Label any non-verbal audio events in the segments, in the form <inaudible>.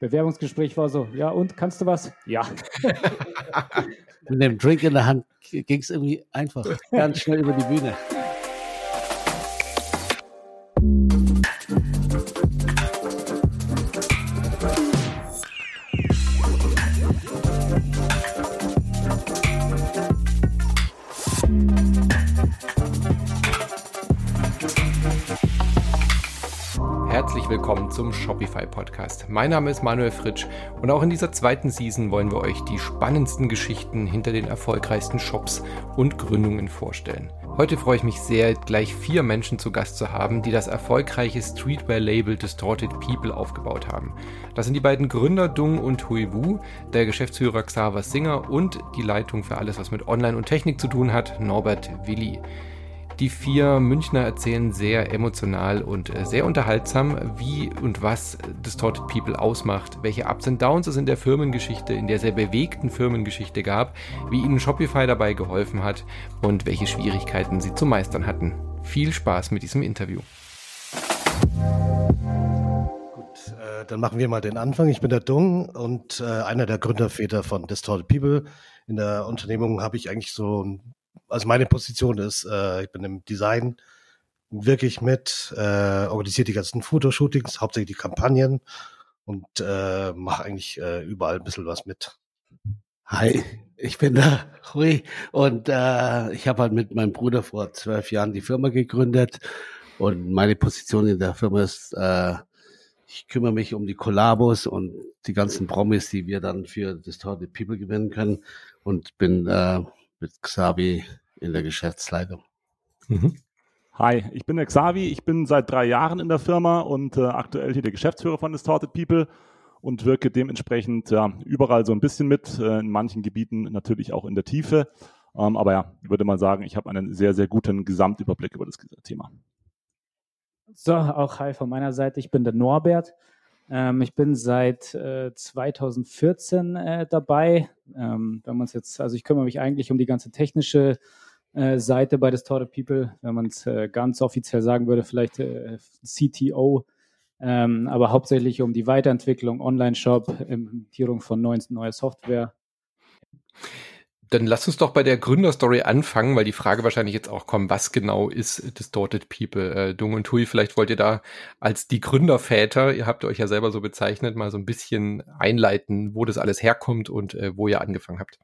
Bewerbungsgespräch war so, ja und, kannst du was? Ja. <laughs> Mit dem Drink in der Hand ging es irgendwie einfach ganz schnell über die Bühne. Podcast. Mein Name ist Manuel Fritsch und auch in dieser zweiten Season wollen wir euch die spannendsten Geschichten hinter den erfolgreichsten Shops und Gründungen vorstellen. Heute freue ich mich sehr, gleich vier Menschen zu Gast zu haben, die das erfolgreiche Streetwear-Label Distorted People aufgebaut haben. Das sind die beiden Gründer Dung und Hui Wu, der Geschäftsführer Xaver Singer und die Leitung für alles, was mit Online und Technik zu tun hat, Norbert Willi. Die vier Münchner erzählen sehr emotional und äh, sehr unterhaltsam, wie und was Distorted People ausmacht, welche Ups und Downs es in der Firmengeschichte, in der sehr bewegten Firmengeschichte gab, wie ihnen Shopify dabei geholfen hat und welche Schwierigkeiten sie zu meistern hatten. Viel Spaß mit diesem Interview. Gut, äh, dann machen wir mal den Anfang. Ich bin der Dung und äh, einer der Gründerväter von Distorted People. In der Unternehmung habe ich eigentlich so ein also meine Position ist, äh, ich bin im Design wirklich mit, äh, organisiert die ganzen Fotoshootings, hauptsächlich die Kampagnen und äh, mache eigentlich äh, überall ein bisschen was mit. Hi, ich bin da, Hui, und äh, ich habe halt mit meinem Bruder vor zwölf Jahren die Firma gegründet und meine Position in der Firma ist, äh, ich kümmere mich um die Kollabos und die ganzen Promis, die wir dann für Distorted People gewinnen können und bin äh, mit Xavi in der Geschäftsleitung. Mhm. Hi, ich bin der Xavi. Ich bin seit drei Jahren in der Firma und äh, aktuell hier der Geschäftsführer von Distorted People und wirke dementsprechend ja, überall so ein bisschen mit, äh, in manchen Gebieten natürlich auch in der Tiefe. Ähm, aber ja, ich würde mal sagen, ich habe einen sehr, sehr guten Gesamtüberblick über das Thema. So, auch hi von meiner Seite. Ich bin der Norbert. Ähm, ich bin seit äh, 2014 äh, dabei. Ähm, wenn man es jetzt, also ich kümmere mich eigentlich um die ganze technische äh, Seite bei Distorted People, wenn man es äh, ganz offiziell sagen würde, vielleicht äh, CTO, ähm, aber hauptsächlich um die Weiterentwicklung, Online-Shop, Implementierung von neuen, neuer Software. Dann lass uns doch bei der Gründerstory anfangen, weil die Frage wahrscheinlich jetzt auch kommt, was genau ist Distorted People? Äh, Dung und Hui, vielleicht wollt ihr da als die Gründerväter, ihr habt euch ja selber so bezeichnet, mal so ein bisschen einleiten, wo das alles herkommt und äh, wo ihr angefangen habt.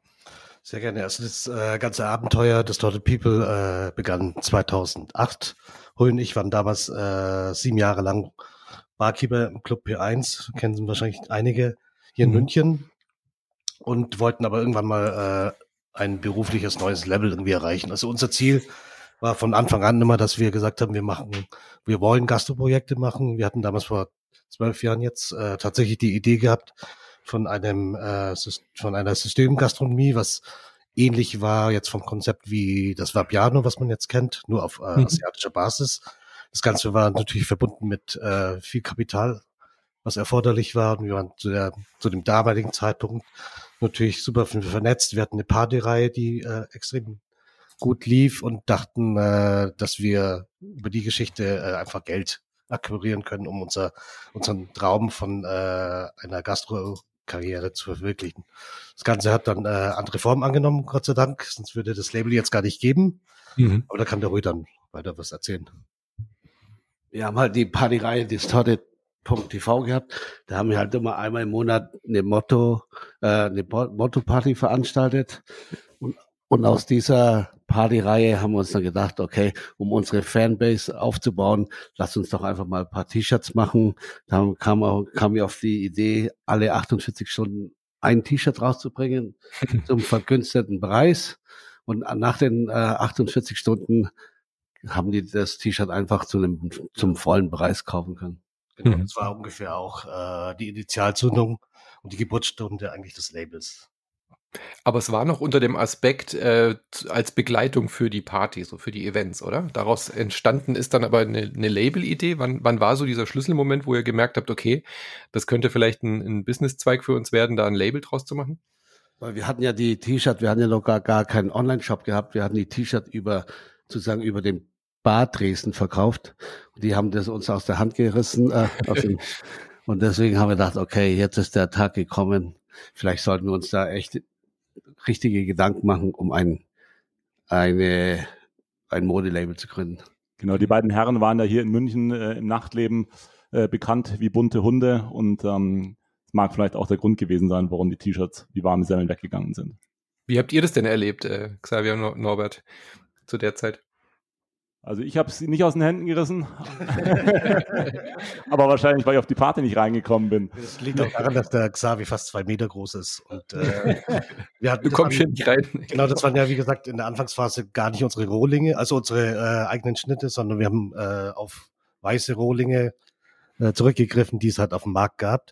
Sehr gerne. Also das äh, ganze Abenteuer Distorted People äh, begann 2008. Hui und ich waren damals äh, sieben Jahre lang Barkeeper im Club P1, kennen wahrscheinlich einige hier in mhm. München und wollten aber irgendwann mal äh, ein berufliches neues Level irgendwie erreichen. Also unser Ziel war von Anfang an immer, dass wir gesagt haben, wir machen, wir wollen Gastroprojekte machen. Wir hatten damals vor zwölf Jahren jetzt äh, tatsächlich die Idee gehabt von einem äh, von einer Systemgastronomie, was ähnlich war jetzt vom Konzept wie das Vapiano, was man jetzt kennt, nur auf äh, mhm. asiatischer Basis. Das Ganze war natürlich verbunden mit äh, viel Kapital, was erforderlich war. Und wir waren zu, der, zu dem damaligen Zeitpunkt natürlich super vernetzt. Wir hatten eine Partyreihe, die äh, extrem gut lief und dachten, äh, dass wir über die Geschichte äh, einfach Geld akquirieren können, um unser, unseren Traum von äh, einer Gastro-Karriere zu verwirklichen. Das Ganze hat dann äh, andere Formen angenommen, Gott sei Dank, sonst würde das Label jetzt gar nicht geben. Mhm. Aber da kann der Rui dann weiter was erzählen. Wir haben halt die Partyreihe Distorted TV gehabt. Da haben wir halt immer einmal im Monat eine Motto, äh, eine Motto-Party veranstaltet. Und, und aus dieser Partyreihe haben wir uns dann gedacht, okay, um unsere Fanbase aufzubauen, lass uns doch einfach mal ein paar T-Shirts machen. Da kam, auch, kam wir auf die Idee, alle 48 Stunden ein T-Shirt rauszubringen <laughs> zum vergünstigten Preis. Und nach den äh, 48 Stunden haben die das T-Shirt einfach zu einem, zum vollen Preis kaufen können. Genau, mhm. das war ungefähr auch äh, die Initialzündung und die Geburtsstunde eigentlich des Labels. Aber es war noch unter dem Aspekt äh, als Begleitung für die Party, so für die Events, oder? Daraus entstanden ist dann aber eine, eine Label-Idee. Wann, wann war so dieser Schlüsselmoment, wo ihr gemerkt habt, okay, das könnte vielleicht ein, ein Business-Zweig für uns werden, da ein Label draus zu machen? Weil wir hatten ja die T-Shirt, wir hatten ja noch gar, gar keinen Online-Shop gehabt, wir hatten die T-Shirt über sozusagen über den Bar Dresden verkauft. Und die haben das uns aus der Hand gerissen. Äh, dem, <laughs> Und deswegen haben wir gedacht, okay, jetzt ist der Tag gekommen. Vielleicht sollten wir uns da echt richtige Gedanken machen, um ein, eine, ein Modelabel zu gründen. Genau, die beiden Herren waren da hier in München äh, im Nachtleben äh, bekannt wie bunte Hunde und ähm, mag vielleicht auch der Grund gewesen sein, warum die T-Shirts wie warme Semmeln weggegangen sind. Wie habt ihr das denn erlebt, äh, Xavier und Norbert, zu der Zeit? Also ich habe es nicht aus den Händen gerissen, <laughs> aber wahrscheinlich, weil ich auf die Party nicht reingekommen bin. Das liegt auch daran, dass der Xavi fast zwei Meter groß ist. Und, äh, <laughs> wir hatten, du kommst hier nicht rein. Genau, das waren ja, wie gesagt, in der Anfangsphase gar nicht unsere Rohlinge, also unsere äh, eigenen Schnitte, sondern wir haben äh, auf weiße Rohlinge äh, zurückgegriffen, die es halt auf dem Markt gab,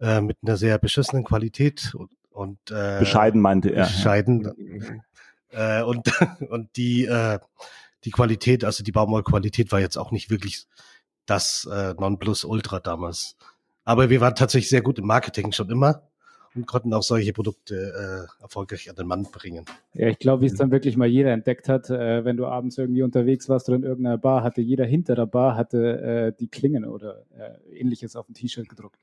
äh, mit einer sehr beschissenen Qualität und, und äh, bescheiden meinte er. Bescheiden. Äh, und, <laughs> und die äh, die Qualität, also die Baumwollqualität war jetzt auch nicht wirklich das äh, Nonplusultra damals. Aber wir waren tatsächlich sehr gut im Marketing schon immer und konnten auch solche Produkte äh, erfolgreich an den Mann bringen. Ja, ich glaube, wie es dann wirklich mal jeder entdeckt hat, äh, wenn du abends irgendwie unterwegs warst oder in irgendeiner Bar, hatte jeder hinter der Bar hatte äh, die Klingen oder äh, ähnliches auf dem T-Shirt gedruckt.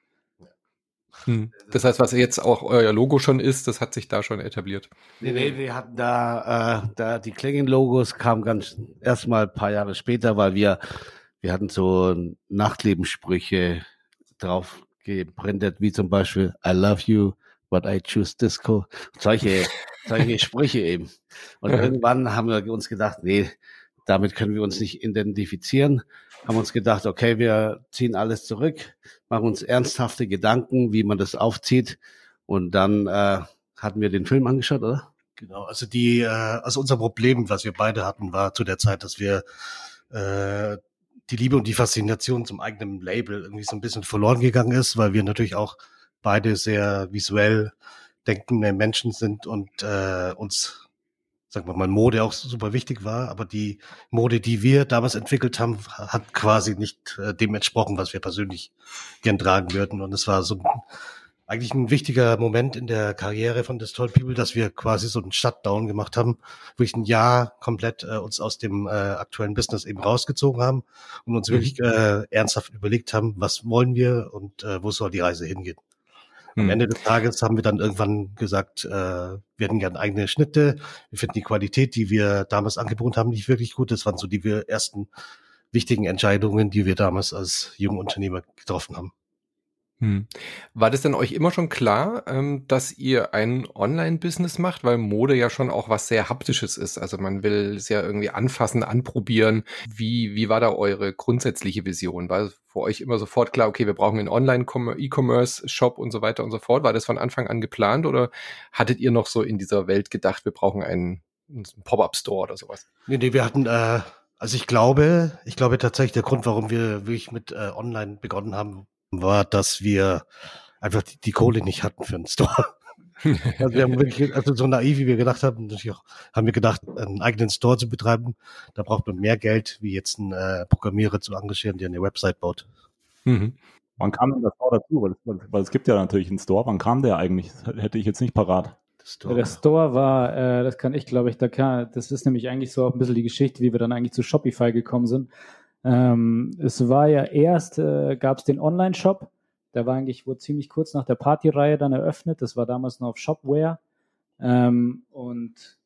Hm. Das heißt, was jetzt auch euer Logo schon ist, das hat sich da schon etabliert. Nee, nee, wir hatten da, äh, da die Klingen-Logos kamen ganz erstmal ein paar Jahre später, weil wir, wir hatten so Nachtlebenssprüche drauf gebrandet, wie zum Beispiel I love you, but I choose Disco. Solche, <laughs> solche Sprüche eben. Und <laughs> irgendwann haben wir uns gedacht, nee, damit können wir uns nicht identifizieren haben uns gedacht, okay, wir ziehen alles zurück, machen uns ernsthafte Gedanken, wie man das aufzieht. Und dann äh, hatten wir den Film angeschaut, oder? Genau, also die, äh, also unser Problem, was wir beide hatten, war zu der Zeit, dass wir äh, die Liebe und die Faszination zum eigenen Label irgendwie so ein bisschen verloren gegangen ist, weil wir natürlich auch beide sehr visuell denkende Menschen sind und äh, uns sagen wir mal, Mode auch super wichtig war, aber die Mode, die wir damals entwickelt haben, hat quasi nicht äh, dem entsprochen, was wir persönlich gern tragen würden. Und es war so eigentlich ein wichtiger Moment in der Karriere von Destroyed People, dass wir quasi so einen Shutdown gemacht haben, wirklich ein Jahr komplett äh, uns aus dem äh, aktuellen Business eben rausgezogen haben und uns mhm. wirklich äh, ernsthaft überlegt haben, was wollen wir und äh, wo soll die Reise hingehen. Am hm. Ende des Tages haben wir dann irgendwann gesagt, äh, wir hätten gerne eigene Schnitte. Wir finden die Qualität, die wir damals angeboten haben, nicht wirklich gut. Das waren so die ersten wichtigen Entscheidungen, die wir damals als junge Unternehmer getroffen haben. Hm. War das denn euch immer schon klar, ähm, dass ihr ein Online-Business macht, weil Mode ja schon auch was sehr haptisches ist. Also man will es ja irgendwie anfassen, anprobieren. Wie, wie war da eure grundsätzliche Vision? War für euch immer sofort klar, okay, wir brauchen einen Online-E-Commerce-Shop und so weiter und so fort? War das von Anfang an geplant oder hattet ihr noch so in dieser Welt gedacht, wir brauchen einen, einen Pop-up-Store oder sowas? Nee, nee, wir hatten, äh, also ich glaube, ich glaube tatsächlich der Grund, warum wir wirklich mit äh, Online begonnen haben, war, dass wir einfach die, die Kohle nicht hatten für einen Store. <laughs> also wir haben wirklich, also so naiv, wie wir gedacht haben, haben wir gedacht, einen eigenen Store zu betreiben, da braucht man mehr Geld, wie jetzt einen äh, Programmierer zu engagieren, der eine Website baut. Mhm. Wann kam denn der Store dazu? Weil es, weil es gibt ja natürlich einen Store. Wann kam der eigentlich? Das hätte ich jetzt nicht parat. Store. Der Store war, äh, das kann ich glaube ich, da kann, das ist nämlich eigentlich so auch ein bisschen die Geschichte, wie wir dann eigentlich zu Shopify gekommen sind. Ähm, es war ja erst, äh, gab es den Online-Shop, der war eigentlich, wurde ziemlich kurz nach der Partyreihe dann eröffnet. Das war damals noch auf Shopware. Ähm, und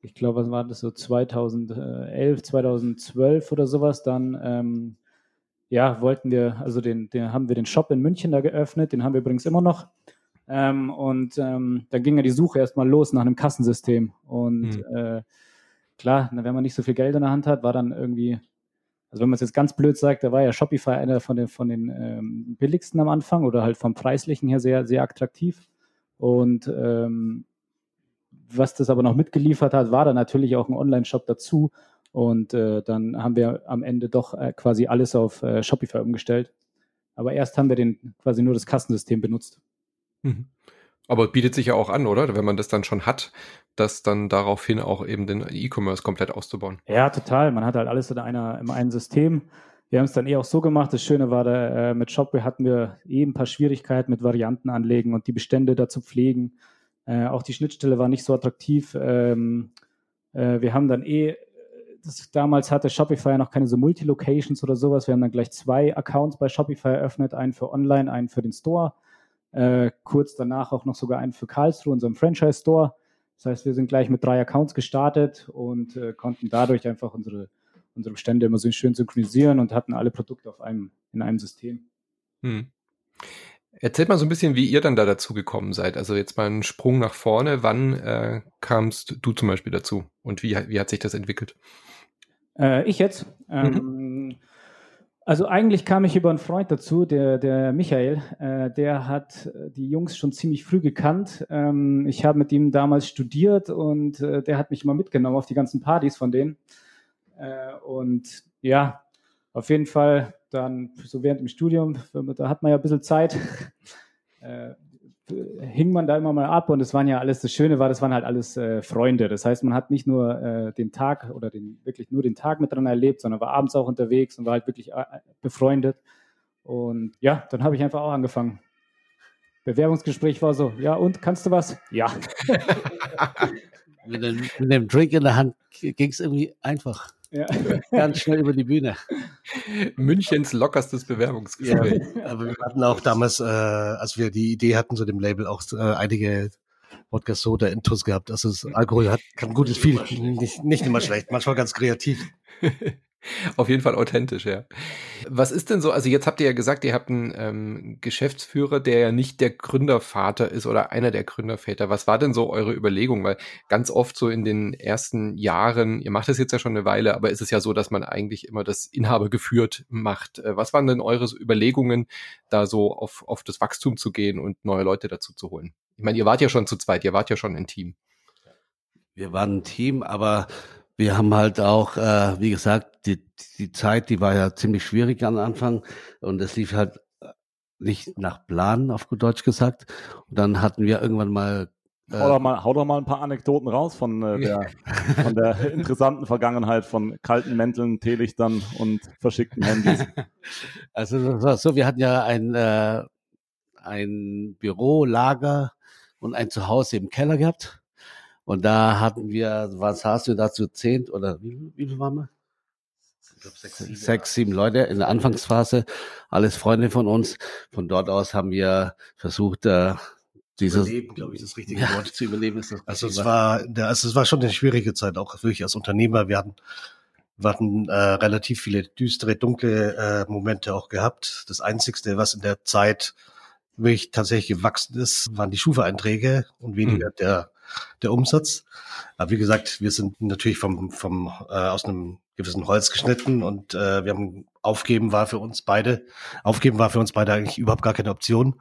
ich glaube, was war das so 2011, 2012 oder sowas, dann ähm, ja, wollten wir, also den, den haben wir den Shop in München da geöffnet, den haben wir übrigens immer noch. Ähm, und ähm, dann ging ja die Suche erstmal los nach einem Kassensystem. Und mhm. äh, klar, wenn man nicht so viel Geld in der Hand hat, war dann irgendwie also wenn man es jetzt ganz blöd sagt, da war ja Shopify einer von den, von den ähm, billigsten am Anfang oder halt vom preislichen her sehr, sehr attraktiv. Und ähm, was das aber noch mitgeliefert hat, war dann natürlich auch ein Online-Shop dazu. Und äh, dann haben wir am Ende doch äh, quasi alles auf äh, Shopify umgestellt. Aber erst haben wir den quasi nur das Kassensystem benutzt. Mhm. Aber bietet sich ja auch an, oder? Wenn man das dann schon hat, das dann daraufhin auch eben den E-Commerce komplett auszubauen. Ja, total. Man hat halt alles in, einer, in einem System. Wir haben es dann eh auch so gemacht. Das Schöne war, da, äh, mit Shopware hatten wir eben ein paar Schwierigkeiten mit Varianten anlegen und die Bestände dazu pflegen. Äh, auch die Schnittstelle war nicht so attraktiv. Ähm, äh, wir haben dann eh das, damals hatte Shopify noch keine so Multi-Locations oder sowas. Wir haben dann gleich zwei Accounts bei Shopify eröffnet, einen für Online, einen für den Store. Äh, kurz danach auch noch sogar einen für Karlsruhe, unserem Franchise-Store. Das heißt, wir sind gleich mit drei Accounts gestartet und äh, konnten dadurch einfach unsere, unsere Bestände immer so schön synchronisieren und hatten alle Produkte auf einem, in einem System. Hm. Erzählt mal so ein bisschen, wie ihr dann da dazu gekommen seid. Also jetzt mal einen Sprung nach vorne. Wann äh, kamst du zum Beispiel dazu und wie, wie hat sich das entwickelt? Äh, ich jetzt? Ähm, mhm. Also eigentlich kam ich über einen Freund dazu, der, der Michael, äh, der hat die Jungs schon ziemlich früh gekannt. Ähm, ich habe mit ihm damals studiert und äh, der hat mich immer mitgenommen auf die ganzen Partys von denen. Äh, und ja, auf jeden Fall dann so während dem Studium, da hat man ja ein bisschen Zeit, <laughs> äh, hing man da immer mal ab und es waren ja alles, das Schöne war, das waren halt alles äh, Freunde. Das heißt, man hat nicht nur äh, den Tag oder den, wirklich nur den Tag miteinander erlebt, sondern war abends auch unterwegs und war halt wirklich äh, befreundet. Und ja, dann habe ich einfach auch angefangen. Bewerbungsgespräch war so, ja und, kannst du was? Ja. <laughs> mit, dem, mit dem Drink in der Hand ging es irgendwie einfach. Ja. <laughs> Ganz schnell über die Bühne. Münchens lockerstes Bewerbungsgespräch. Ja, aber wir hatten auch damals, äh, als wir die Idee hatten, so dem Label auch äh, einige Podcast Soda Intus gehabt. Also das Alkohol hat, kann gutes viel, nicht, nicht immer schlecht, manchmal ganz kreativ. <laughs> Auf jeden Fall authentisch, ja. Was ist denn so, also jetzt habt ihr ja gesagt, ihr habt einen ähm, Geschäftsführer, der ja nicht der Gründervater ist oder einer der Gründerväter. Was war denn so eure Überlegung? Weil ganz oft so in den ersten Jahren, ihr macht das jetzt ja schon eine Weile, aber ist es ja so, dass man eigentlich immer das Inhaber geführt macht. Äh, was waren denn eure Überlegungen, da so auf, auf das Wachstum zu gehen und neue Leute dazu zu holen? Ich meine, ihr wart ja schon zu zweit, ihr wart ja schon ein Team. Wir waren ein Team, aber wir haben halt auch, äh, wie gesagt, die, die Zeit, die war ja ziemlich schwierig am Anfang und es lief halt nicht nach Plan, auf gut Deutsch gesagt. Und dann hatten wir irgendwann mal äh, hau, doch mal, hau doch mal ein paar Anekdoten raus von, äh, der, von der interessanten Vergangenheit von kalten Mänteln, Teelichtern und verschickten Handys. <laughs> Also das war so, wir hatten ja ein, äh, ein Büro, Lager und ein Zuhause im Keller gehabt. Und da hatten wir, was hast du dazu, zehn oder wie, wie viel waren wir? Ich glaub, sechs, sieben, sechs, sieben Leute in der Anfangsphase, alles Freunde von uns. Von dort aus haben wir versucht, äh, dieses überleben, glaube ich, das richtige ja, Wort zu überleben ist. Das also es war, also es war schon eine schwierige Zeit, auch wirklich als Unternehmer. Wir hatten, wir hatten äh, relativ viele düstere, dunkle äh, Momente auch gehabt. Das Einzigste, was in der Zeit wirklich tatsächlich gewachsen ist, waren die Schufa-Einträge und weniger mhm. der der Umsatz. Aber wie gesagt, wir sind natürlich vom, vom äh, aus einem gewissen Holz geschnitten und äh, wir haben aufgeben war für uns beide, aufgeben war für uns beide eigentlich überhaupt gar keine Option.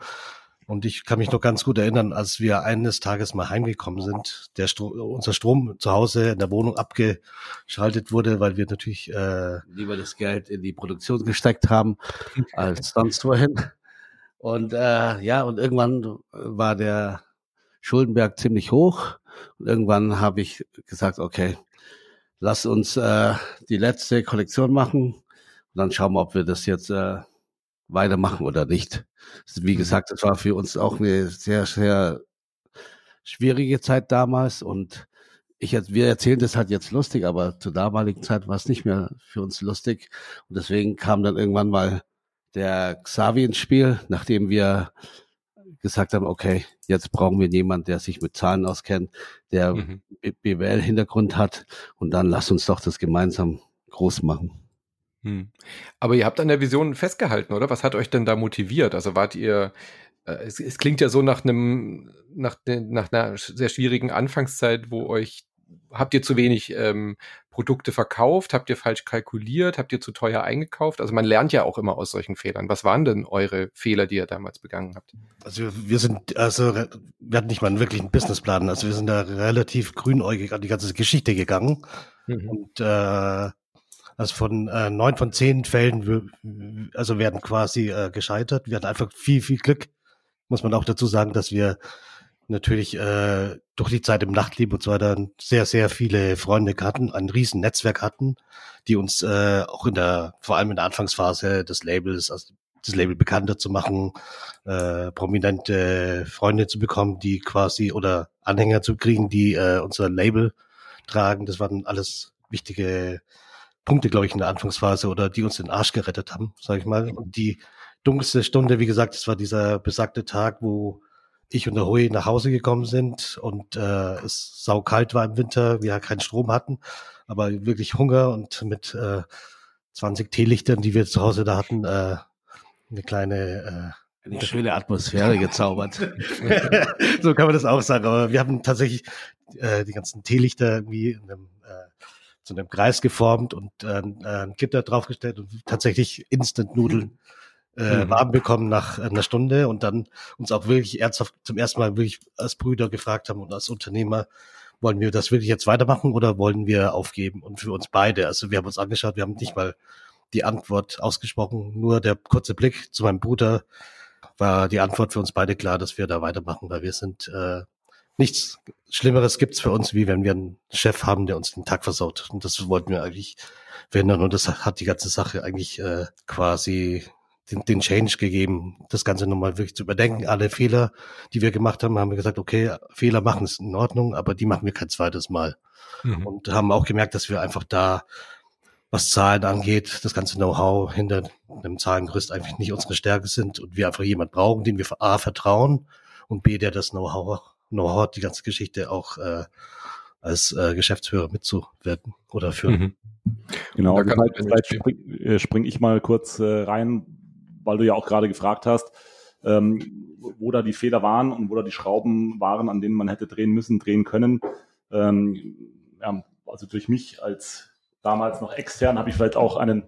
Und ich kann mich noch ganz gut erinnern, als wir eines Tages mal heimgekommen sind, der Stro unser Strom zu Hause in der Wohnung abgeschaltet wurde, weil wir natürlich äh, lieber das Geld in die Produktion gesteckt haben als sonst wohin. Und äh, ja, und irgendwann war der Schuldenberg ziemlich hoch. Und irgendwann habe ich gesagt, okay, lass uns äh, die letzte Kollektion machen und dann schauen wir, ob wir das jetzt äh, weitermachen oder nicht. Wie mhm. gesagt, das war für uns auch eine sehr, sehr schwierige Zeit damals und ich wir erzählen das halt jetzt lustig, aber zur damaligen Zeit war es nicht mehr für uns lustig und deswegen kam dann irgendwann mal der Xavi ins Spiel, nachdem wir gesagt haben, okay, jetzt brauchen wir jemanden, der sich mit Zahlen auskennt, der mhm. BWL-Hintergrund hat und dann lass uns doch das gemeinsam groß machen. Hm. Aber ihr habt an der Vision festgehalten, oder? Was hat euch denn da motiviert? Also wart ihr, äh, es, es, klingt ja so nach einem, nach, nach einer sehr schwierigen Anfangszeit, wo euch habt ihr zu wenig ähm, Produkte verkauft? Habt ihr falsch kalkuliert? Habt ihr zu teuer eingekauft? Also man lernt ja auch immer aus solchen Fehlern. Was waren denn eure Fehler, die ihr damals begangen habt? Also wir sind, also wir hatten nicht mal einen wirklichen Businessplan. Also wir sind da relativ grünäugig an die ganze Geschichte gegangen. Mhm. Und äh, also von äh, neun von zehn Fällen, also werden quasi äh, gescheitert. Wir hatten einfach viel, viel Glück. Muss man auch dazu sagen, dass wir natürlich äh, durch die Zeit im Nachtleben und so weiter sehr, sehr viele Freunde hatten, ein riesen Netzwerk hatten, die uns äh, auch in der, vor allem in der Anfangsphase des Labels, also das Label bekannter zu machen, äh, prominente Freunde zu bekommen, die quasi oder Anhänger zu kriegen, die äh, unser Label tragen. Das waren alles wichtige Punkte, glaube ich, in der Anfangsphase oder die uns den Arsch gerettet haben, sage ich mal. Und die dunkelste Stunde, wie gesagt, das war dieser besagte Tag, wo ich und der Hui nach Hause gekommen sind und äh, es saukalt war im Winter, wir keinen Strom hatten, aber wirklich Hunger und mit äh, 20 Teelichtern, die wir zu Hause da hatten, äh, eine kleine äh, eine schöne Atmosphäre gezaubert. <laughs> so kann man das auch sagen. Aber wir haben tatsächlich äh, die ganzen Teelichter irgendwie in einem, äh, zu einem Kreis geformt und äh, ein Gitter draufgestellt und tatsächlich Instant-Nudeln äh, mhm. warm bekommen nach einer Stunde und dann uns auch wirklich ernsthaft zum ersten Mal wirklich als Brüder gefragt haben und als Unternehmer, wollen wir das wirklich jetzt weitermachen oder wollen wir aufgeben? Und für uns beide, also wir haben uns angeschaut, wir haben nicht mal die Antwort ausgesprochen, nur der kurze Blick zu meinem Bruder war die Antwort für uns beide klar, dass wir da weitermachen, weil wir sind äh, nichts Schlimmeres gibt's für uns, wie wenn wir einen Chef haben, der uns den Tag versaut. Und das wollten wir eigentlich verhindern. Und das hat die ganze Sache eigentlich äh, quasi den, den Change gegeben, das Ganze nochmal wirklich zu überdenken. Alle Fehler, die wir gemacht haben, haben wir gesagt, okay, Fehler machen ist in Ordnung, aber die machen wir kein zweites Mal. Mhm. Und haben auch gemerkt, dass wir einfach da, was Zahlen angeht, das ganze Know-how hinter einem Zahlengerüst einfach nicht unsere Stärke sind und wir einfach jemand brauchen, dem wir A vertrauen und B, der das Know-how Know-how hat, die ganze Geschichte auch äh, als äh, Geschäftsführer mitzuwirken oder führen. Mhm. Genau, vielleicht, vielleicht springe spring ich mal kurz äh, rein, weil du ja auch gerade gefragt hast, ähm, wo da die Fehler waren und wo da die Schrauben waren, an denen man hätte drehen müssen, drehen können. Ähm, ja, also durch mich als damals noch extern habe ich vielleicht auch einen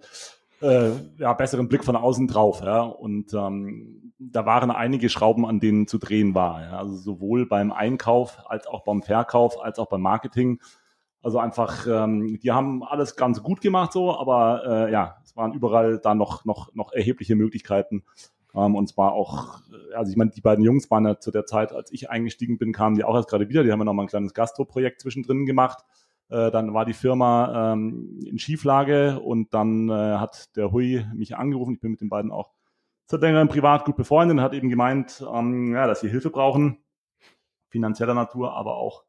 äh, ja, besseren Blick von außen drauf. Ja? Und ähm, da waren einige Schrauben, an denen zu drehen war. Ja? Also sowohl beim Einkauf als auch beim Verkauf als auch beim Marketing. Also einfach, ähm, die haben alles ganz gut gemacht so, aber äh, ja, es waren überall da noch, noch, noch erhebliche Möglichkeiten. Ähm, und zwar auch, äh, also ich meine, die beiden Jungs waren ja zu der Zeit, als ich eingestiegen bin, kamen die auch erst gerade wieder. Die haben ja noch mal ein kleines Gastro-Projekt zwischendrin gemacht. Äh, dann war die Firma ähm, in Schieflage und dann äh, hat der Hui mich angerufen. Ich bin mit den beiden auch seit längerem privat gut befreundet und hat eben gemeint, ähm, ja, dass sie Hilfe brauchen, finanzieller Natur, aber auch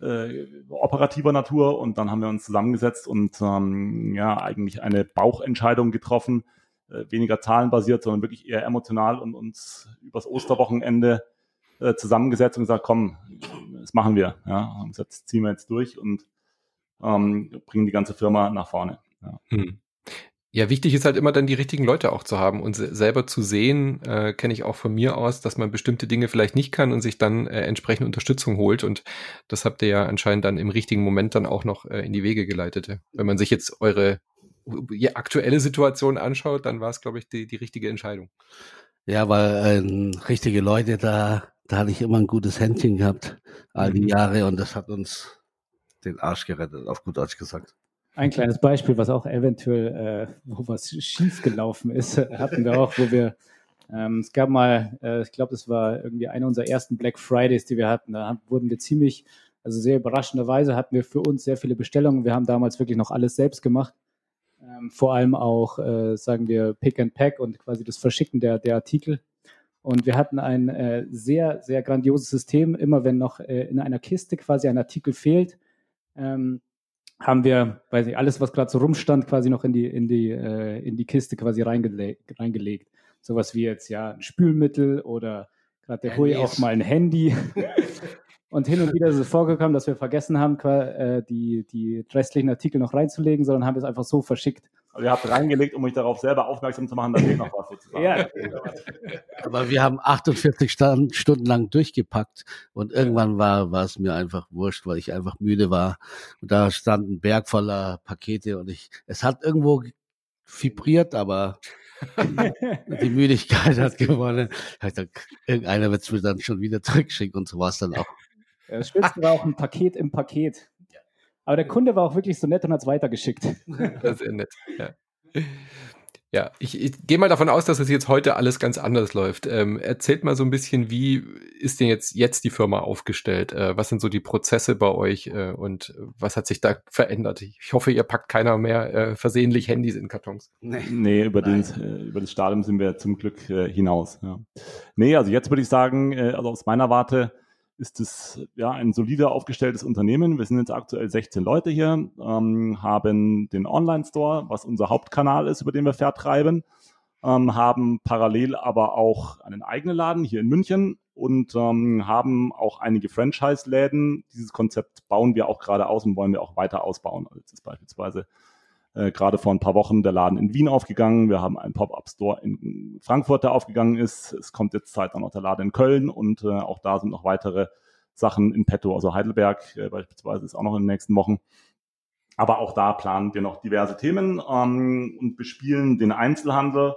äh, operativer Natur und dann haben wir uns zusammengesetzt und ähm, ja eigentlich eine Bauchentscheidung getroffen, äh, weniger zahlenbasiert, sondern wirklich eher emotional und uns übers Osterwochenende äh, zusammengesetzt und gesagt, komm, das machen wir, ja, und das ziehen wir jetzt durch und ähm, bringen die ganze Firma nach vorne. Ja. Hm. Ja, wichtig ist halt immer dann die richtigen Leute auch zu haben und selber zu sehen, äh, kenne ich auch von mir aus, dass man bestimmte Dinge vielleicht nicht kann und sich dann äh, entsprechende Unterstützung holt. Und das habt ihr ja anscheinend dann im richtigen Moment dann auch noch äh, in die Wege geleitet. Wenn man sich jetzt eure aktuelle Situation anschaut, dann war es, glaube ich, die, die richtige Entscheidung. Ja, weil äh, richtige Leute, da, da hatte ich immer ein gutes Händchen gehabt, all die mhm. Jahre, und das hat uns den Arsch gerettet, auf gut Deutsch gesagt. Ein kleines Beispiel, was auch eventuell, äh, wo was schief gelaufen ist, <laughs> hatten wir auch, wo wir, ähm, es gab mal, äh, ich glaube, es war irgendwie einer unserer ersten Black Fridays, die wir hatten. Da wurden wir ziemlich, also sehr überraschenderweise hatten wir für uns sehr viele Bestellungen. Wir haben damals wirklich noch alles selbst gemacht. Ähm, vor allem auch, äh, sagen wir, Pick and Pack und quasi das Verschicken der, der Artikel. Und wir hatten ein äh, sehr, sehr grandioses System. Immer wenn noch äh, in einer Kiste quasi ein Artikel fehlt, ähm, haben wir, weiß ich, alles, was gerade so rumstand, quasi noch in die, in die, äh, in die Kiste quasi reingele reingelegt. Sowas wie jetzt ja ein Spülmittel oder gerade der Hui auch mal ein Handy. <laughs> und hin und wieder ist es vorgekommen, dass wir vergessen haben, äh, die, die restlichen Artikel noch reinzulegen, sondern haben es einfach so verschickt. Also ihr habt reingelegt, um mich darauf selber aufmerksam zu machen, da fehlt noch was sozusagen. ja. Aber wir haben 48 Stunden lang durchgepackt und irgendwann war, war es mir einfach wurscht, weil ich einfach müde war. Und da stand ein Berg voller Pakete und ich, es hat irgendwo vibriert, aber <laughs> die Müdigkeit hat gewonnen. Irgendeiner wird es mir dann schon wieder zurückschicken und so war es dann auch. Ja, das Schönste war auch ein Paket im Paket. Aber der Kunde war auch wirklich so nett und hat es weitergeschickt. Das <laughs> ist ja nett. Ja. Ja, ich, ich gehe mal davon aus, dass es jetzt heute alles ganz anders läuft. Ähm, erzählt mal so ein bisschen, wie ist denn jetzt, jetzt die Firma aufgestellt? Äh, was sind so die Prozesse bei euch äh, und was hat sich da verändert? Ich hoffe, ihr packt keiner mehr äh, versehentlich Handys in Kartons. Nee, nee über, den, äh, über das Stadium sind wir zum Glück äh, hinaus. Ja. Nee, also jetzt würde ich sagen, äh, also aus meiner Warte, ist es ja ein solider aufgestelltes Unternehmen. Wir sind jetzt aktuell 16 Leute hier, ähm, haben den Online-Store, was unser Hauptkanal ist, über den wir vertreiben, ähm, haben parallel aber auch einen eigenen Laden hier in München und ähm, haben auch einige Franchise-Läden. Dieses Konzept bauen wir auch gerade aus und wollen wir auch weiter ausbauen. Also jetzt ist beispielsweise äh, gerade vor ein paar Wochen der Laden in Wien aufgegangen. Wir haben einen Pop-up-Store in Frankfurt, der aufgegangen ist. Es kommt jetzt Zeit noch der Laden in Köln und äh, auch da sind noch weitere Sachen in petto. Also Heidelberg äh, beispielsweise ist auch noch in den nächsten Wochen. Aber auch da planen wir noch diverse Themen ähm, und bespielen den Einzelhandel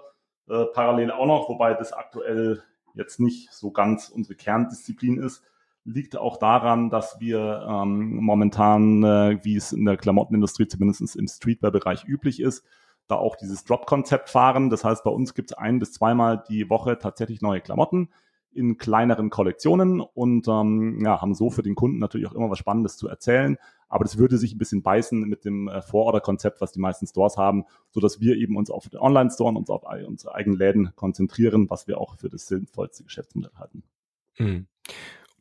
äh, parallel auch noch, wobei das aktuell jetzt nicht so ganz unsere Kerndisziplin ist liegt auch daran, dass wir ähm, momentan, äh, wie es in der Klamottenindustrie zumindest im Streetwear-Bereich üblich ist, da auch dieses Drop-Konzept fahren. Das heißt, bei uns gibt es ein bis zweimal die Woche tatsächlich neue Klamotten in kleineren Kollektionen und ähm, ja, haben so für den Kunden natürlich auch immer was Spannendes zu erzählen. Aber das würde sich ein bisschen beißen mit dem äh, Vororder-Konzept, was die meisten Stores haben, so dass wir eben uns auf den Online-Store und auf unsere eigenen Läden konzentrieren, was wir auch für das sinnvollste Geschäftsmodell halten. Hm.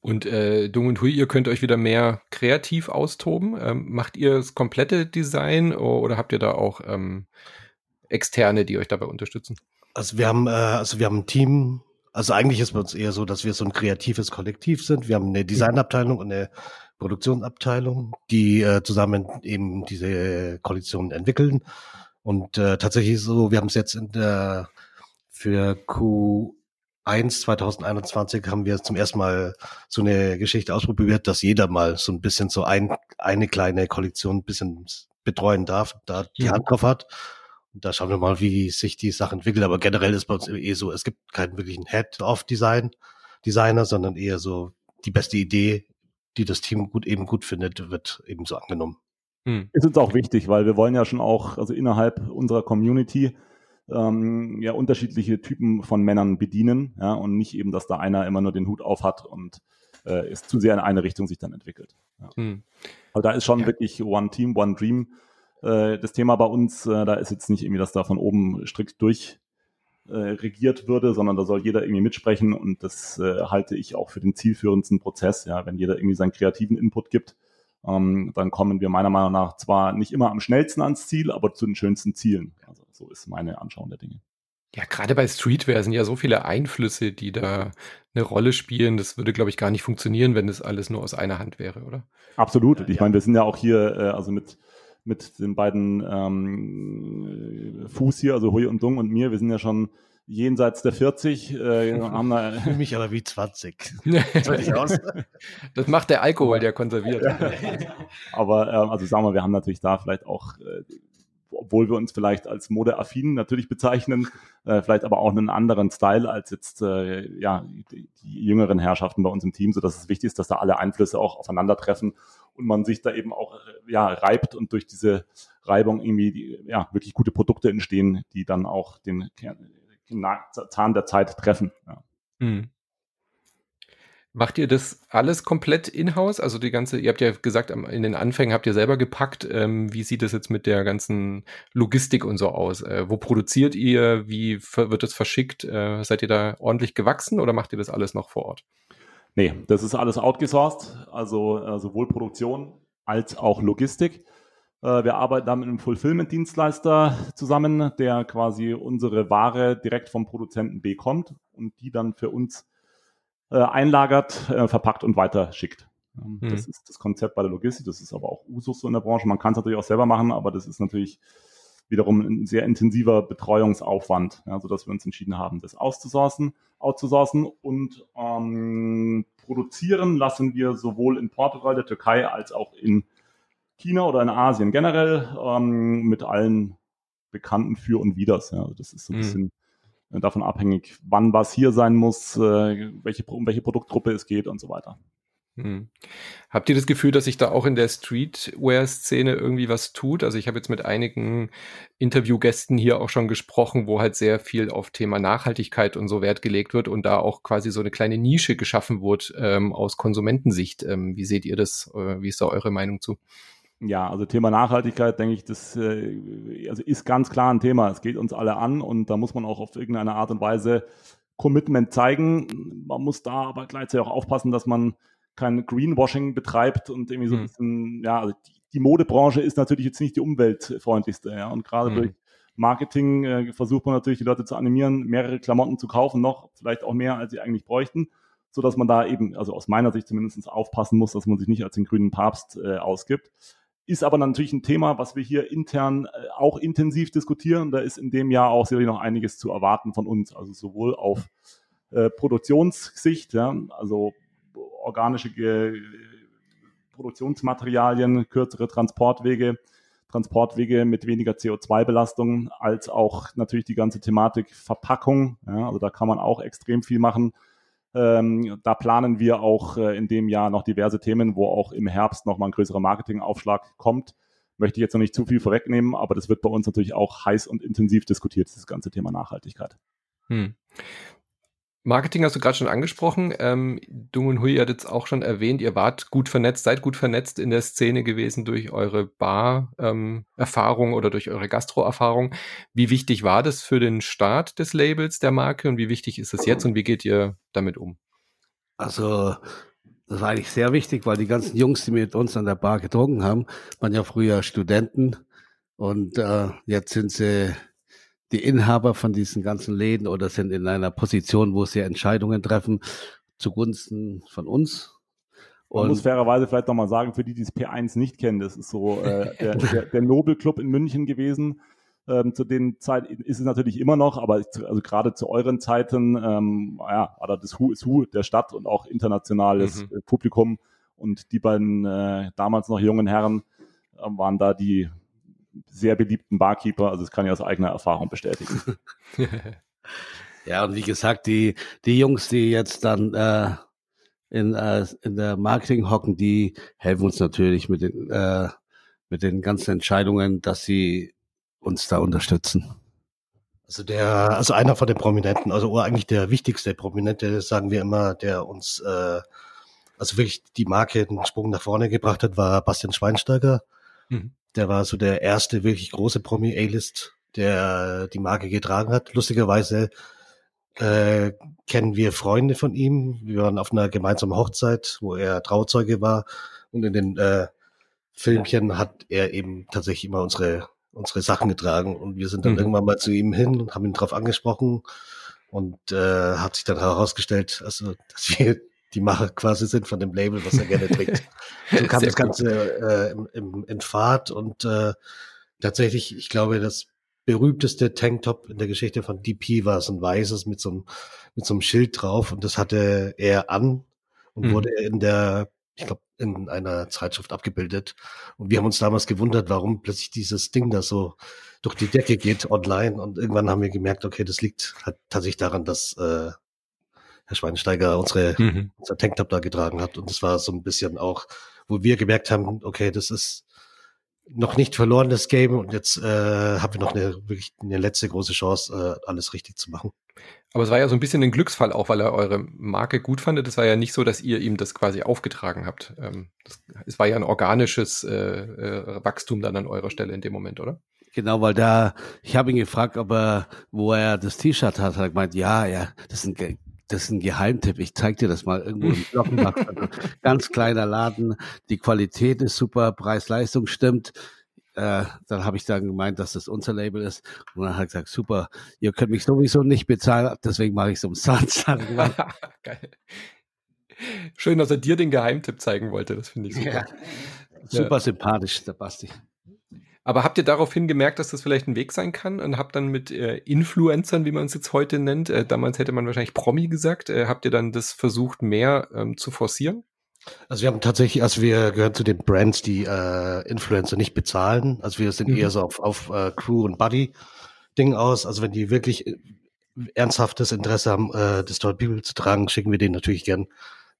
Und äh, Dung und Hui, ihr könnt euch wieder mehr kreativ austoben. Ähm, macht ihr das komplette Design oder habt ihr da auch ähm, Externe, die euch dabei unterstützen? Also wir haben, äh, also wir haben ein Team. Also eigentlich ist bei uns eher so, dass wir so ein kreatives Kollektiv sind. Wir haben eine Designabteilung und eine Produktionsabteilung, die äh, zusammen eben diese Kollektion entwickeln. Und äh, tatsächlich so, wir haben es jetzt in der für Q 1 2021 haben wir zum ersten Mal so eine Geschichte ausprobiert, dass jeder mal so ein bisschen so ein, eine kleine Kollektion ein bisschen betreuen darf, da die ja. Hand drauf hat. Und da schauen wir mal, wie sich die Sache entwickelt. Aber generell ist bei uns eh so, es gibt keinen wirklichen Head-of-Design, Designer, sondern eher so die beste Idee, die das Team gut eben gut findet, wird eben so angenommen. Hm. Ist uns auch wichtig, weil wir wollen ja schon auch, also innerhalb unserer Community, ähm, ja unterschiedliche Typen von Männern bedienen, ja, und nicht eben, dass da einer immer nur den Hut auf hat und äh, es zu sehr in eine Richtung sich dann entwickelt. Ja. Hm. Aber da ist schon ja. wirklich One Team, One Dream. Äh, das Thema bei uns, äh, da ist jetzt nicht irgendwie, dass da von oben strikt durch äh, regiert würde, sondern da soll jeder irgendwie mitsprechen und das äh, halte ich auch für den zielführendsten Prozess, ja, wenn jeder irgendwie seinen kreativen Input gibt, ähm, dann kommen wir meiner Meinung nach zwar nicht immer am schnellsten ans Ziel, aber zu den schönsten Zielen. Also so ist meine Anschauung der Dinge. Ja, gerade bei Streetwear sind ja so viele Einflüsse, die da eine Rolle spielen. Das würde, glaube ich, gar nicht funktionieren, wenn das alles nur aus einer Hand wäre, oder? Absolut. ich ja. meine, wir sind ja auch hier, äh, also mit, mit den beiden ähm, Fuß hier, also Hui und Dung und mir, wir sind ja schon jenseits der 40. Äh, <laughs> haben da, Für mich aber wie 20. Das, <laughs> das macht der Alkohol, der konserviert. <laughs> aber ähm, also sagen wir, wir haben natürlich da vielleicht auch äh, obwohl wir uns vielleicht als modeaffin natürlich bezeichnen, äh, vielleicht aber auch einen anderen Style als jetzt äh, ja die, die, jüngeren Herrschaften bei uns im Team, so dass es wichtig ist, dass da alle Einflüsse auch aufeinandertreffen und man sich da eben auch äh, ja reibt und durch diese Reibung irgendwie die, ja wirklich gute Produkte entstehen, die dann auch den Zahn der Zeit treffen. Ja. Mhm. Macht ihr das alles komplett in-house? Also die ganze, ihr habt ja gesagt, in den Anfängen habt ihr selber gepackt. Ähm, wie sieht das jetzt mit der ganzen Logistik und so aus? Äh, wo produziert ihr? Wie wird es verschickt? Äh, seid ihr da ordentlich gewachsen oder macht ihr das alles noch vor Ort? Nee, das ist alles outgesourced, also äh, sowohl Produktion als auch Logistik. Äh, wir arbeiten da mit einem Fulfillment-Dienstleister zusammen, der quasi unsere Ware direkt vom Produzenten bekommt und die dann für uns äh, einlagert, äh, verpackt und weiter schickt. Ähm, mhm. Das ist das Konzept bei der Logistik, das ist aber auch Usus so in der Branche. Man kann es natürlich auch selber machen, aber das ist natürlich wiederum ein sehr intensiver Betreuungsaufwand, ja, sodass wir uns entschieden haben, das auszusourcen, outzusourcen und ähm, produzieren lassen wir sowohl in Portugal, der Türkei, als auch in China oder in Asien generell ähm, mit allen bekannten Für und Widers. Ja. Also das ist so ein mhm. bisschen äh, davon abhängig, wann was hier sein muss, äh, welche, um welche Produktgruppe es geht und so weiter. Hm. Habt ihr das Gefühl, dass sich da auch in der Streetwear-Szene irgendwie was tut? Also ich habe jetzt mit einigen Interviewgästen hier auch schon gesprochen, wo halt sehr viel auf Thema Nachhaltigkeit und so Wert gelegt wird und da auch quasi so eine kleine Nische geschaffen wird ähm, aus Konsumentensicht. Ähm, wie seht ihr das? Äh, wie ist da eure Meinung zu? Ja, also Thema Nachhaltigkeit, denke ich, das äh, also ist ganz klar ein Thema. Es geht uns alle an und da muss man auch auf irgendeine Art und Weise Commitment zeigen. Man muss da aber gleichzeitig auch aufpassen, dass man kein Greenwashing betreibt und irgendwie so ein mhm. bisschen, ja, also die, die, Modebranche ist natürlich jetzt nicht die umweltfreundlichste, ja, und gerade mhm. durch Marketing äh, versucht man natürlich die Leute zu animieren, mehrere Klamotten zu kaufen, noch vielleicht auch mehr, als sie eigentlich bräuchten, so dass man da eben, also aus meiner Sicht zumindest aufpassen muss, dass man sich nicht als den grünen Papst äh, ausgibt. Ist aber natürlich ein Thema, was wir hier intern äh, auch intensiv diskutieren. Da ist in dem Jahr auch sicherlich noch einiges zu erwarten von uns, also sowohl auf äh, Produktionssicht, ja, also organische Ge Produktionsmaterialien, kürzere Transportwege, Transportwege mit weniger CO2-Belastung, als auch natürlich die ganze Thematik Verpackung. Ja, also da kann man auch extrem viel machen. Ähm, da planen wir auch äh, in dem Jahr noch diverse Themen, wo auch im Herbst nochmal ein größerer Marketingaufschlag kommt. Möchte ich jetzt noch nicht zu viel vorwegnehmen, aber das wird bei uns natürlich auch heiß und intensiv diskutiert, das ganze Thema Nachhaltigkeit. Hm. Marketing hast du gerade schon angesprochen. Ähm, Dung Hui hat jetzt auch schon erwähnt, ihr wart gut vernetzt, seid gut vernetzt in der Szene gewesen durch eure Bar-Erfahrung ähm, oder durch eure Gastro-Erfahrung. Wie wichtig war das für den Start des Labels der Marke und wie wichtig ist es jetzt und wie geht ihr damit um? Also, das war eigentlich sehr wichtig, weil die ganzen Jungs, die mit uns an der Bar getrunken haben, waren ja früher Studenten und äh, jetzt sind sie die Inhaber von diesen ganzen Läden oder sind in einer Position, wo sie Entscheidungen treffen zugunsten von uns. Und Man muss fairerweise vielleicht nochmal sagen, für die, die das P1 nicht kennen, das ist so äh, <laughs> der, der, der Nobel Club in München gewesen. Ähm, zu den Zeiten ist es natürlich immer noch, aber also gerade zu euren Zeiten ähm, ja, war da das Who is Who der Stadt und auch internationales mhm. Publikum. Und die beiden äh, damals noch jungen Herren äh, waren da die sehr beliebten Barkeeper. Also das kann ich aus eigener Erfahrung bestätigen. <laughs> ja, und wie gesagt, die, die Jungs, die jetzt dann äh, in, äh, in der Marketing hocken, die helfen uns natürlich mit den, äh, mit den ganzen Entscheidungen, dass sie uns da unterstützen. Also der, also einer von den Prominenten, also eigentlich der wichtigste Prominente, sagen wir immer, der uns äh, also wirklich die Marke einen Sprung nach vorne gebracht hat, war Bastian Schweinsteiger. Mhm. Der war so der erste wirklich große Promi A-List, der die Marke getragen hat. Lustigerweise äh, kennen wir Freunde von ihm. Wir waren auf einer gemeinsamen Hochzeit, wo er Trauzeuge war. Und in den äh, Filmchen hat er eben tatsächlich immer unsere unsere Sachen getragen. Und wir sind dann mhm. irgendwann mal zu ihm hin und haben ihn darauf angesprochen. Und äh, hat sich dann herausgestellt, also, <laughs> dass wir die Macher quasi sind von dem Label, was er gerne trägt. so kam <laughs> das Ganze äh, im, im, in Fahrt und äh, tatsächlich, ich glaube, das berühmteste Tanktop in der Geschichte von DP war so ein weißes mit so einem, mit so einem Schild drauf und das hatte er an und mhm. wurde in der, ich glaube, in einer Zeitschrift abgebildet. Und wir haben uns damals gewundert, warum plötzlich dieses Ding da so durch die Decke geht online. Und irgendwann haben wir gemerkt, okay, das liegt halt tatsächlich daran, dass äh, Herr Schweinsteiger unsere, mhm. unser Tanktop da getragen hat. Und das war so ein bisschen auch, wo wir gemerkt haben, okay, das ist noch nicht verloren, das Game. Und jetzt äh, haben wir noch eine wirklich eine letzte große Chance, äh, alles richtig zu machen. Aber es war ja so ein bisschen ein Glücksfall auch, weil er eure Marke gut fandet. Es war ja nicht so, dass ihr ihm das quasi aufgetragen habt. Ähm, das, es war ja ein organisches äh, äh, Wachstum dann an eurer Stelle in dem Moment, oder? Genau, weil da, ich habe ihn gefragt, ob er, wo er das T-Shirt hat, hat er gemeint, ja, ja, das ist ein das ist ein Geheimtipp. Ich zeig dir das mal irgendwo im <laughs> Glockenbach. Ganz kleiner Laden. Die Qualität ist super, Preis-Leistung stimmt. Äh, dann habe ich dann gemeint, dass das unser Label ist. Und dann hat er gesagt, super, ihr könnt mich sowieso nicht bezahlen, deswegen mache <laughs> ich es <laughs> umsonst. Geil. Schön, dass er dir den Geheimtipp zeigen wollte. Das finde ich super. Ja. Super ja. sympathisch, der Basti. Aber habt ihr daraufhin gemerkt, dass das vielleicht ein Weg sein kann und habt dann mit äh, Influencern, wie man es jetzt heute nennt, äh, damals hätte man wahrscheinlich Promi gesagt, äh, habt ihr dann das versucht, mehr ähm, zu forcieren? Also wir haben tatsächlich, also wir gehören zu den Brands, die äh, Influencer nicht bezahlen. Also wir sind mhm. eher so auf, auf äh, Crew und Buddy Ding aus. Also wenn die wirklich äh, ernsthaftes Interesse haben, äh, das Total People zu tragen, schicken wir denen natürlich gern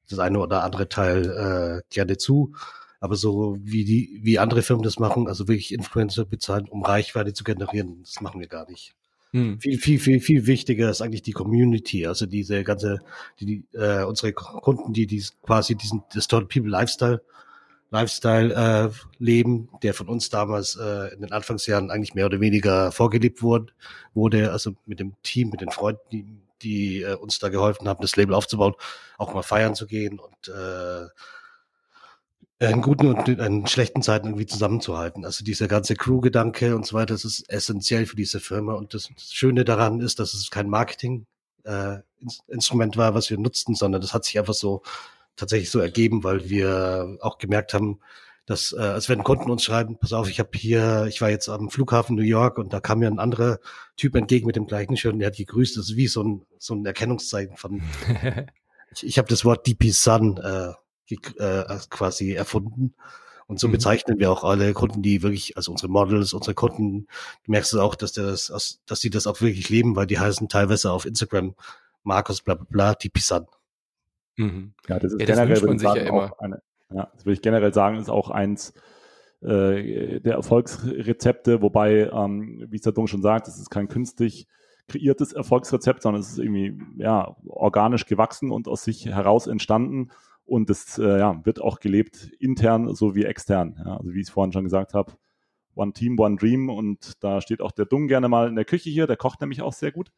das eine oder andere Teil äh, gerne zu. Aber so wie die, wie andere Firmen das machen, also wirklich Influencer bezahlen, um Reichweite zu generieren, das machen wir gar nicht. Hm. Viel, viel, viel, viel wichtiger ist eigentlich die Community, also diese ganze, die, äh, unsere Kunden, die, die quasi diesen Distorted People Lifestyle, Lifestyle äh, leben, der von uns damals äh, in den Anfangsjahren eigentlich mehr oder weniger vorgelebt wurde, wurde, also mit dem Team, mit den Freunden, die, die äh, uns da geholfen haben, das Label aufzubauen, auch mal feiern zu gehen und äh, in guten und in schlechten Zeiten irgendwie zusammenzuhalten. Also dieser ganze Crew-Gedanke und so weiter, das ist essentiell für diese Firma. Und das Schöne daran ist, dass es kein Marketing-Instrument äh, war, was wir nutzten, sondern das hat sich einfach so tatsächlich so ergeben, weil wir auch gemerkt haben, dass äh, als wenn Kunden uns schreiben, pass auf, ich habe hier, ich war jetzt am Flughafen New York und da kam mir ein anderer Typ entgegen mit dem gleichen Shirt und der hat gegrüßt. Das ist wie so ein so ein Erkennungszeichen von. <laughs> ich ich habe das Wort DP Sun äh, äh, quasi erfunden. Und so mhm. bezeichnen wir auch alle Kunden, die wirklich, also unsere Models, unsere Kunden, du merkst es auch, dass, das, dass die das auch wirklich leben, weil die heißen teilweise auf Instagram Markus bla bla bla, DP Sun. Mhm. Ja, das ist ja, das generell, würde ich sagen, auch eine, ja, das würde ich generell sagen, ist auch eins äh, der Erfolgsrezepte, wobei, ähm, wie es der Dung schon sagt, es ist kein künstlich kreiertes Erfolgsrezept, sondern es ist irgendwie ja, organisch gewachsen und aus sich heraus entstanden. Und es äh, ja, wird auch gelebt intern sowie extern. Ja, also wie ich es vorhin schon gesagt habe, One Team, One Dream. Und da steht auch der Dung gerne mal in der Küche hier. Der kocht nämlich auch sehr gut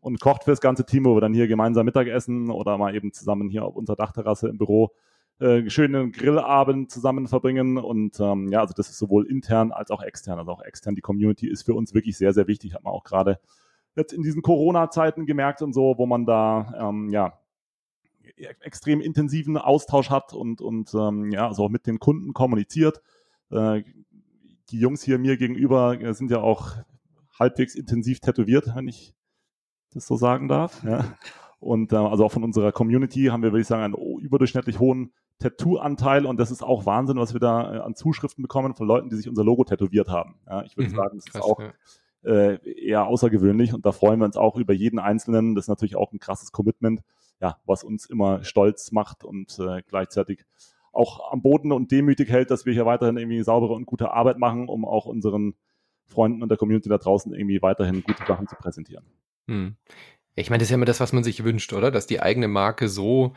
und kocht für das ganze Team, wo wir dann hier gemeinsam Mittagessen oder mal eben zusammen hier auf unserer Dachterrasse im Büro äh, schönen Grillabend zusammen verbringen. Und ähm, ja, also das ist sowohl intern als auch extern. Also auch extern, die Community ist für uns wirklich sehr, sehr wichtig. Hat man auch gerade jetzt in diesen Corona-Zeiten gemerkt und so, wo man da ähm, ja extrem intensiven Austausch hat und, und ähm, ja, also auch mit den Kunden kommuniziert. Äh, die Jungs hier mir gegenüber äh, sind ja auch halbwegs intensiv tätowiert, wenn ich das so sagen darf. Ja. Und äh, also auch von unserer Community haben wir, würde ich sagen, einen überdurchschnittlich hohen Tattoo-Anteil und das ist auch Wahnsinn, was wir da äh, an Zuschriften bekommen von Leuten, die sich unser Logo tätowiert haben. Ja, ich würde mhm, sagen, das krass, ist auch ja. äh, eher außergewöhnlich und da freuen wir uns auch über jeden Einzelnen. Das ist natürlich auch ein krasses Commitment, ja, was uns immer stolz macht und äh, gleichzeitig auch am Boden und demütig hält, dass wir hier weiterhin irgendwie saubere und gute Arbeit machen, um auch unseren Freunden und der Community da draußen irgendwie weiterhin gute Sachen zu präsentieren. Hm. Ich meine, das ist ja immer das, was man sich wünscht, oder? Dass die eigene Marke so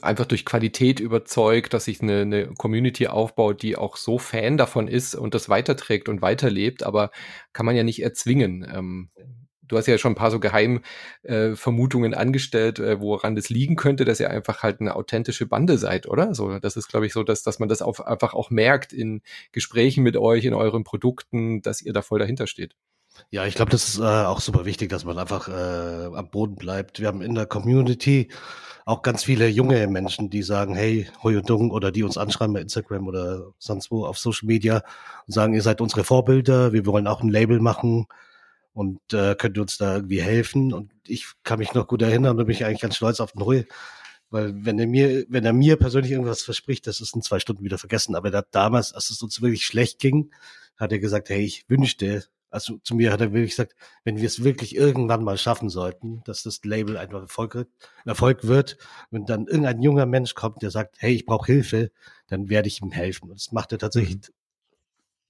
einfach durch Qualität überzeugt, dass sich eine, eine Community aufbaut, die auch so Fan davon ist und das weiterträgt und weiterlebt, aber kann man ja nicht erzwingen. Ähm, du hast ja schon ein paar so Geheimvermutungen äh, angestellt, äh, woran das liegen könnte, dass ihr einfach halt eine authentische Bande seid, oder? So, das ist, glaube ich, so, dass, dass man das auf, einfach auch merkt in Gesprächen mit euch, in euren Produkten, dass ihr da voll dahinter steht. Ja, ich glaube, das ist äh, auch super wichtig, dass man einfach äh, am Boden bleibt. Wir haben in der Community auch ganz viele junge Menschen, die sagen, hey, Hoi und Dung, oder die uns anschreiben bei Instagram oder sonst wo auf Social Media und sagen, ihr seid unsere Vorbilder, wir wollen auch ein Label machen und äh, könnt ihr uns da irgendwie helfen. Und ich kann mich noch gut erinnern, da bin ich eigentlich ganz stolz auf den Hoi, weil wenn er mir, wenn er mir persönlich irgendwas verspricht, das ist in zwei Stunden wieder vergessen. Aber er hat damals, als es uns wirklich schlecht ging, hat er gesagt, hey, ich wünschte, also zu mir hat er wirklich gesagt, wenn wir es wirklich irgendwann mal schaffen sollten, dass das Label einfach Erfolg, Erfolg wird, wenn dann irgendein junger Mensch kommt, der sagt, hey, ich brauche Hilfe, dann werde ich ihm helfen. Und das macht er tatsächlich mhm.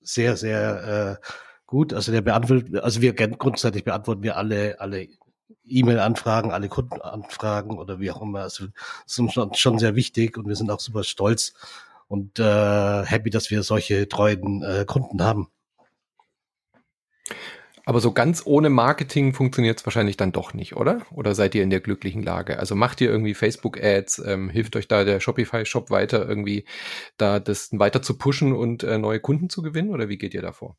sehr, sehr äh, gut. Also der beantwortet, also wir grundsätzlich beantworten wir alle, alle E-Mail-Anfragen, alle Kundenanfragen oder wie auch immer. Also das ist uns schon sehr wichtig und wir sind auch super stolz und äh, happy, dass wir solche treuen äh, Kunden haben. Aber so ganz ohne Marketing funktioniert es wahrscheinlich dann doch nicht, oder? Oder seid ihr in der glücklichen Lage? Also macht ihr irgendwie Facebook-Ads, ähm, hilft euch da der Shopify-Shop weiter irgendwie da das weiter zu pushen und äh, neue Kunden zu gewinnen? Oder wie geht ihr da vor?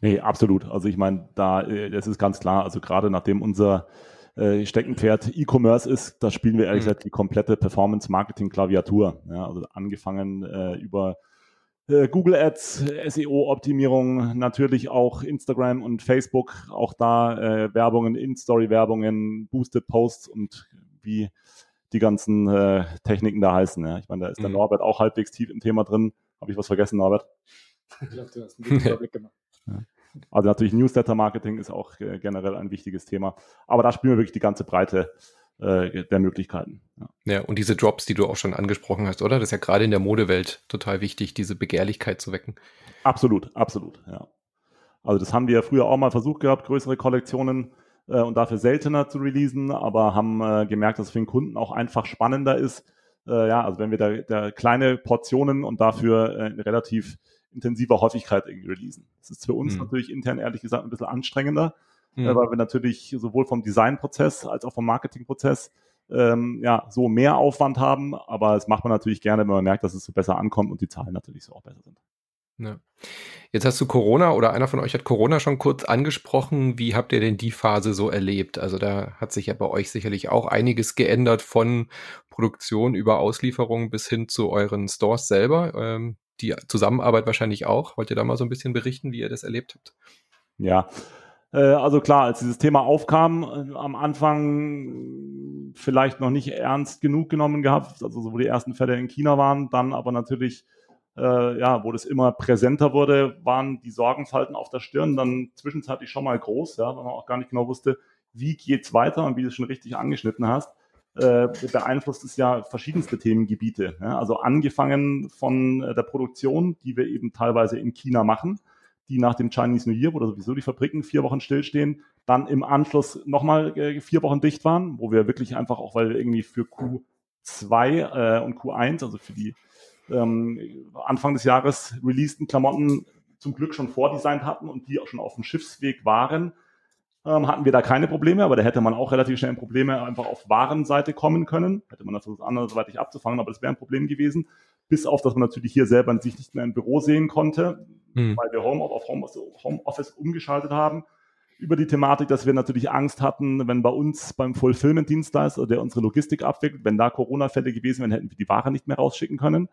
Nee, absolut. Also ich meine, da, äh, das ist ganz klar. Also gerade nachdem unser äh, Steckenpferd E-Commerce ist, da spielen wir ehrlich mhm. gesagt die komplette Performance-Marketing-Klaviatur. Ja, also angefangen äh, über äh, Google Ads, SEO-Optimierung, natürlich auch Instagram und Facebook, auch da äh, Werbungen, In-Story-Werbungen, Boosted Posts und wie die ganzen äh, Techniken da heißen. Ja. Ich meine, da ist der mhm. Norbert auch halbwegs tief im Thema drin. Habe ich was vergessen, Norbert? Ich glaube, du hast einen guten Überblick gemacht. Ja. Also natürlich Newsletter-Marketing ist auch äh, generell ein wichtiges Thema. Aber da spielen wir wirklich die ganze Breite äh, der Möglichkeiten. Ja. ja, und diese Drops, die du auch schon angesprochen hast, oder? Das ist ja gerade in der Modewelt total wichtig, diese Begehrlichkeit zu wecken. Absolut, absolut, ja. Also das haben wir früher auch mal versucht gehabt, größere Kollektionen äh, und dafür seltener zu releasen, aber haben äh, gemerkt, dass es für den Kunden auch einfach spannender ist. Äh, ja, also wenn wir da, da kleine Portionen und dafür relativ intensiver Häufigkeit irgendwie releasen. Das ist für uns mhm. natürlich intern ehrlich gesagt ein bisschen anstrengender, mhm. weil wir natürlich sowohl vom Designprozess als auch vom Marketingprozess ähm, ja, so mehr Aufwand haben, aber das macht man natürlich gerne, wenn man merkt, dass es so besser ankommt und die Zahlen natürlich so auch besser sind. Ja. Jetzt hast du Corona oder einer von euch hat Corona schon kurz angesprochen. Wie habt ihr denn die Phase so erlebt? Also da hat sich ja bei euch sicherlich auch einiges geändert von Produktion über Auslieferung bis hin zu euren Stores selber. Ähm, die Zusammenarbeit wahrscheinlich auch. Wollt ihr da mal so ein bisschen berichten, wie ihr das erlebt habt? Ja, äh, also klar, als dieses Thema aufkam, äh, am Anfang vielleicht noch nicht ernst genug genommen gehabt, also so wo die ersten Fälle in China waren, dann aber natürlich äh, ja, wo das immer präsenter wurde, waren die Sorgenfalten auf der Stirn dann zwischenzeitlich schon mal groß, ja, weil man auch gar nicht genau wusste, wie geht's weiter und wie du es schon richtig angeschnitten hast, äh, beeinflusst es ja verschiedenste Themengebiete. Ja, also angefangen von äh, der Produktion, die wir eben teilweise in China machen, die nach dem Chinese New Year, wo sowieso die Fabriken vier Wochen stillstehen, dann im Anschluss nochmal äh, vier Wochen dicht waren, wo wir wirklich einfach auch, weil wir irgendwie für Q2 äh, und Q1, also für die ähm, Anfang des Jahres releaseden Klamotten zum Glück schon vordesignt hatten und die auch schon auf dem Schiffsweg waren, ähm, hatten wir da keine Probleme, aber da hätte man auch relativ schnell Probleme einfach auf Warenseite kommen können. Hätte man das versucht, andersweitig abzufangen, aber das wäre ein Problem gewesen. Bis auf, dass man natürlich hier selber sich nicht mehr im Büro sehen konnte, hm. weil wir Home auf Homeoffice umgeschaltet haben über die Thematik, dass wir natürlich Angst hatten, wenn bei uns beim Fulfillment-Dienstleister, der unsere Logistik abwickelt, wenn da Corona-Fälle gewesen wären, hätten wir die Ware nicht mehr rausschicken können.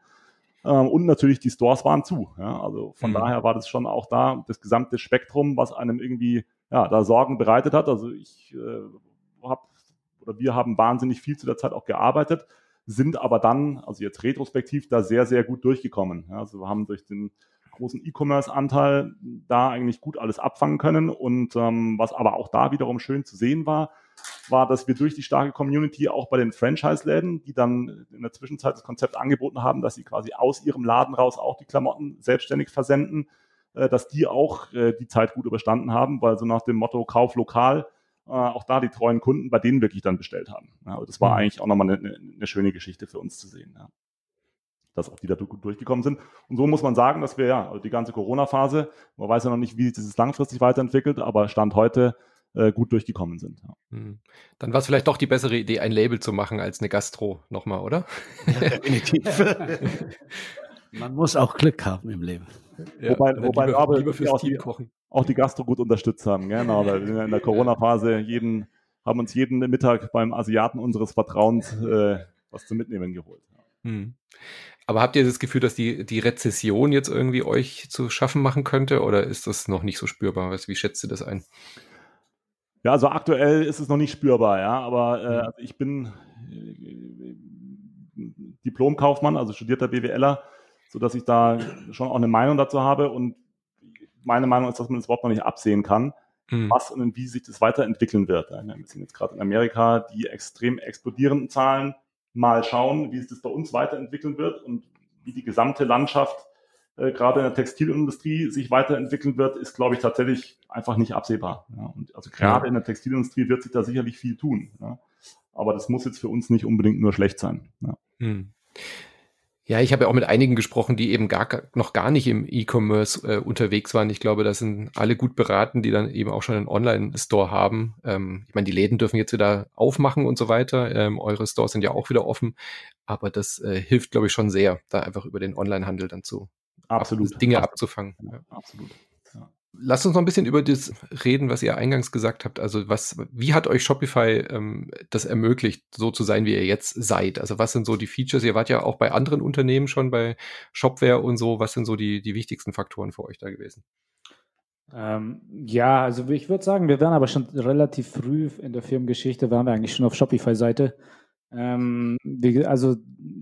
Ähm, und natürlich die Stores waren zu. Ja? Also von mhm. daher war das schon auch da das gesamte Spektrum, was einem irgendwie ja, da Sorgen bereitet hat. Also ich äh, habe oder wir haben wahnsinnig viel zu der Zeit auch gearbeitet, sind aber dann, also jetzt retrospektiv, da sehr, sehr gut durchgekommen. Ja? Also wir haben durch den großen E-Commerce-Anteil da eigentlich gut alles abfangen können. Und ähm, was aber auch da wiederum schön zu sehen war, war, dass wir durch die starke Community auch bei den Franchise-Läden, die dann in der Zwischenzeit das Konzept angeboten haben, dass sie quasi aus ihrem Laden raus auch die Klamotten selbstständig versenden, äh, dass die auch äh, die Zeit gut überstanden haben, weil so nach dem Motto Kauf lokal äh, auch da die treuen Kunden bei denen wirklich dann bestellt haben. Ja, das war mhm. eigentlich auch nochmal eine, eine schöne Geschichte für uns zu sehen. Ja dass auch die da gut durchgekommen sind. Und so muss man sagen, dass wir ja also die ganze Corona-Phase, man weiß ja noch nicht, wie sich das langfristig weiterentwickelt, aber Stand heute äh, gut durchgekommen sind. Ja. Hm. Dann war es vielleicht doch die bessere Idee, ein Label zu machen als eine Gastro nochmal, oder? Ja, definitiv. <laughs> <laughs> man muss auch Glück haben im Leben. Ja, wobei, wobei lieber, aber lieber fürs auch, die, kochen. auch die Gastro gut unterstützt haben. Genau, weil wir in der Corona-Phase jeden, haben uns jeden Mittag beim Asiaten unseres Vertrauens äh, was zu mitnehmen geholt. Hm. Aber habt ihr das Gefühl, dass die, die Rezession jetzt irgendwie euch zu schaffen machen könnte oder ist das noch nicht so spürbar? Wie schätzt ihr das ein? Ja, also aktuell ist es noch nicht spürbar, ja, aber äh, mhm. also ich bin äh, Diplomkaufmann, also studierter BWLer, sodass ich da schon auch eine Meinung dazu habe und meine Meinung ist, dass man das überhaupt noch nicht absehen kann, mhm. was und wie sich das weiterentwickeln wird. Wir sind jetzt gerade in Amerika die extrem explodierenden Zahlen mal schauen, wie sich das bei uns weiterentwickeln wird und wie die gesamte Landschaft äh, gerade in der Textilindustrie sich weiterentwickeln wird, ist, glaube ich, tatsächlich einfach nicht absehbar. Ja. Und also gerade ja. in der Textilindustrie wird sich da sicherlich viel tun. Ja. Aber das muss jetzt für uns nicht unbedingt nur schlecht sein. Ja. Ja, ich habe ja auch mit einigen gesprochen, die eben gar, noch gar nicht im E-Commerce äh, unterwegs waren. Ich glaube, das sind alle gut beraten, die dann eben auch schon einen Online-Store haben. Ähm, ich meine, die Läden dürfen jetzt wieder aufmachen und so weiter. Ähm, eure Stores sind ja auch wieder offen. Aber das äh, hilft, glaube ich, schon sehr, da einfach über den Online-Handel dann zu absolut. Dinge absolut. abzufangen. Ja, absolut. Lasst uns noch ein bisschen über das reden, was ihr eingangs gesagt habt. Also was, wie hat euch Shopify ähm, das ermöglicht, so zu sein, wie ihr jetzt seid? Also was sind so die Features? Ihr wart ja auch bei anderen Unternehmen schon bei Shopware und so. Was sind so die, die wichtigsten Faktoren für euch da gewesen? Ähm, ja, also ich würde sagen, wir waren aber schon relativ früh in der Firmengeschichte, waren wir eigentlich schon auf Shopify-Seite. Ähm, also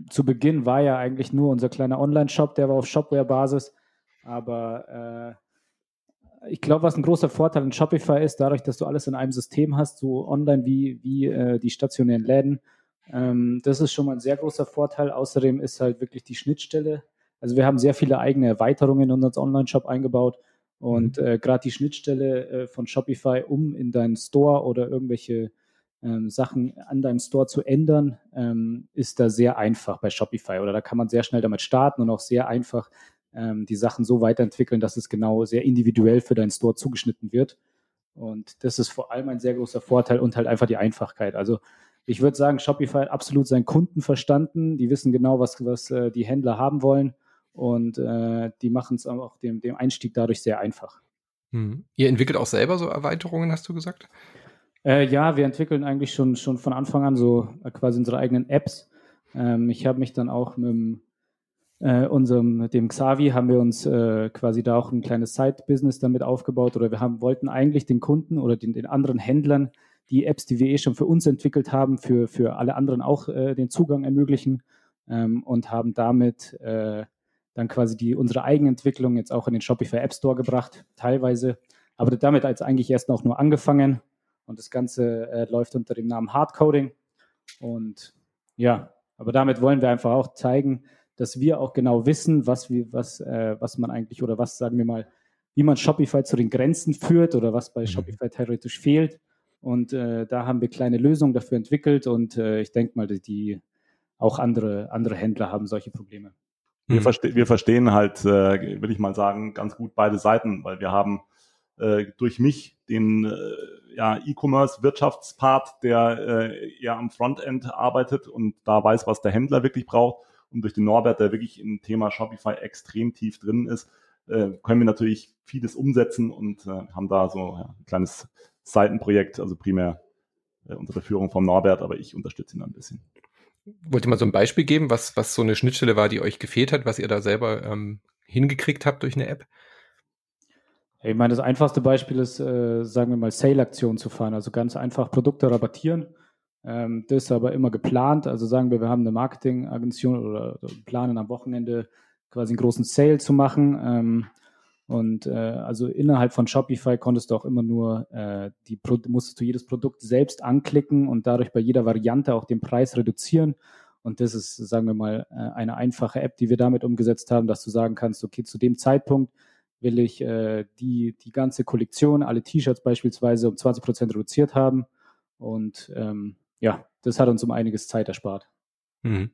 zu Beginn war ja eigentlich nur unser kleiner Online-Shop, der war auf Shopware-Basis. Aber äh, ich glaube, was ein großer Vorteil in Shopify ist, dadurch, dass du alles in einem System hast, so online wie, wie äh, die stationären Läden, ähm, das ist schon mal ein sehr großer Vorteil. Außerdem ist halt wirklich die Schnittstelle. Also wir haben sehr viele eigene Erweiterungen in unseren Online-Shop eingebaut und mhm. äh, gerade die Schnittstelle äh, von Shopify, um in deinen Store oder irgendwelche ähm, Sachen an deinem Store zu ändern, ähm, ist da sehr einfach bei Shopify oder da kann man sehr schnell damit starten und auch sehr einfach ähm, die Sachen so weiterentwickeln, dass es genau sehr individuell für deinen Store zugeschnitten wird. Und das ist vor allem ein sehr großer Vorteil und halt einfach die Einfachkeit. Also ich würde sagen, Shopify hat absolut seinen Kunden verstanden. Die wissen genau, was, was äh, die Händler haben wollen und äh, die machen es auch dem, dem Einstieg dadurch sehr einfach. Hm. Ihr entwickelt auch selber so Erweiterungen, hast du gesagt? Äh, ja, wir entwickeln eigentlich schon, schon von Anfang an so quasi unsere eigenen Apps. Ähm, ich habe mich dann auch mit äh, unserem, dem Xavi haben wir uns äh, quasi da auch ein kleines Side-Business damit aufgebaut oder wir haben, wollten eigentlich den Kunden oder den, den anderen Händlern die Apps, die wir eh schon für uns entwickelt haben, für, für alle anderen auch äh, den Zugang ermöglichen ähm, und haben damit äh, dann quasi die, unsere Eigenentwicklung jetzt auch in den Shopify App Store gebracht, teilweise. Aber damit als eigentlich erst noch nur angefangen und das Ganze äh, läuft unter dem Namen Hardcoding. Und ja, aber damit wollen wir einfach auch zeigen, dass wir auch genau wissen, was, wir, was, äh, was man eigentlich oder was, sagen wir mal, wie man Shopify zu den Grenzen führt oder was bei mhm. Shopify theoretisch fehlt. Und äh, da haben wir kleine Lösungen dafür entwickelt und äh, ich denke mal, die auch andere, andere Händler haben solche Probleme. Wir, mhm. verste wir verstehen halt, äh, will ich mal sagen, ganz gut beide Seiten, weil wir haben äh, durch mich den äh, ja, E-Commerce-Wirtschaftspart, der äh, eher am Frontend arbeitet und da weiß, was der Händler wirklich braucht. Und durch den Norbert, der wirklich im Thema Shopify extrem tief drin ist, äh, können wir natürlich vieles umsetzen und äh, haben da so ja, ein kleines Seitenprojekt, also primär äh, unter der Führung von Norbert, aber ich unterstütze ihn ein bisschen. Wollt ihr mal so ein Beispiel geben, was, was so eine Schnittstelle war, die euch gefehlt hat, was ihr da selber ähm, hingekriegt habt durch eine App? Ich meine, das einfachste Beispiel ist, äh, sagen wir mal, Sale-Aktionen zu fahren. Also ganz einfach Produkte rabattieren. Ähm, das ist aber immer geplant. Also sagen wir, wir haben eine Marketingagentur oder, planen am Wochenende quasi einen großen Sale zu machen. Ähm, und äh, also innerhalb von Shopify konntest du auch immer nur äh, die Pro musstest du jedes Produkt selbst anklicken und dadurch bei jeder Variante auch den Preis reduzieren. Und das ist, sagen wir mal, äh, eine einfache App, die wir damit umgesetzt haben, dass du sagen kannst, okay, zu dem Zeitpunkt will ich äh, die, die ganze Kollektion, alle T-Shirts beispielsweise um 20 Prozent reduziert haben. Und ähm, ja, das hat uns um einiges Zeit erspart. Mhm.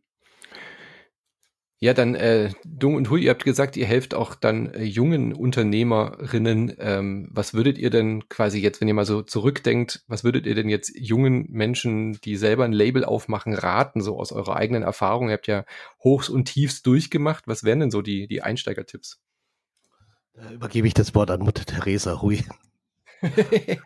Ja, dann äh, Dung und Hui, ihr habt gesagt, ihr helft auch dann äh, jungen Unternehmerinnen. Ähm, was würdet ihr denn quasi jetzt, wenn ihr mal so zurückdenkt, was würdet ihr denn jetzt jungen Menschen, die selber ein Label aufmachen, raten, so aus eurer eigenen Erfahrung? Ihr habt ja Hochs und Tiefs durchgemacht. Was wären denn so die, die Einsteigertipps? Da übergebe ich das Wort an Mutter Teresa, Hui. <laughs>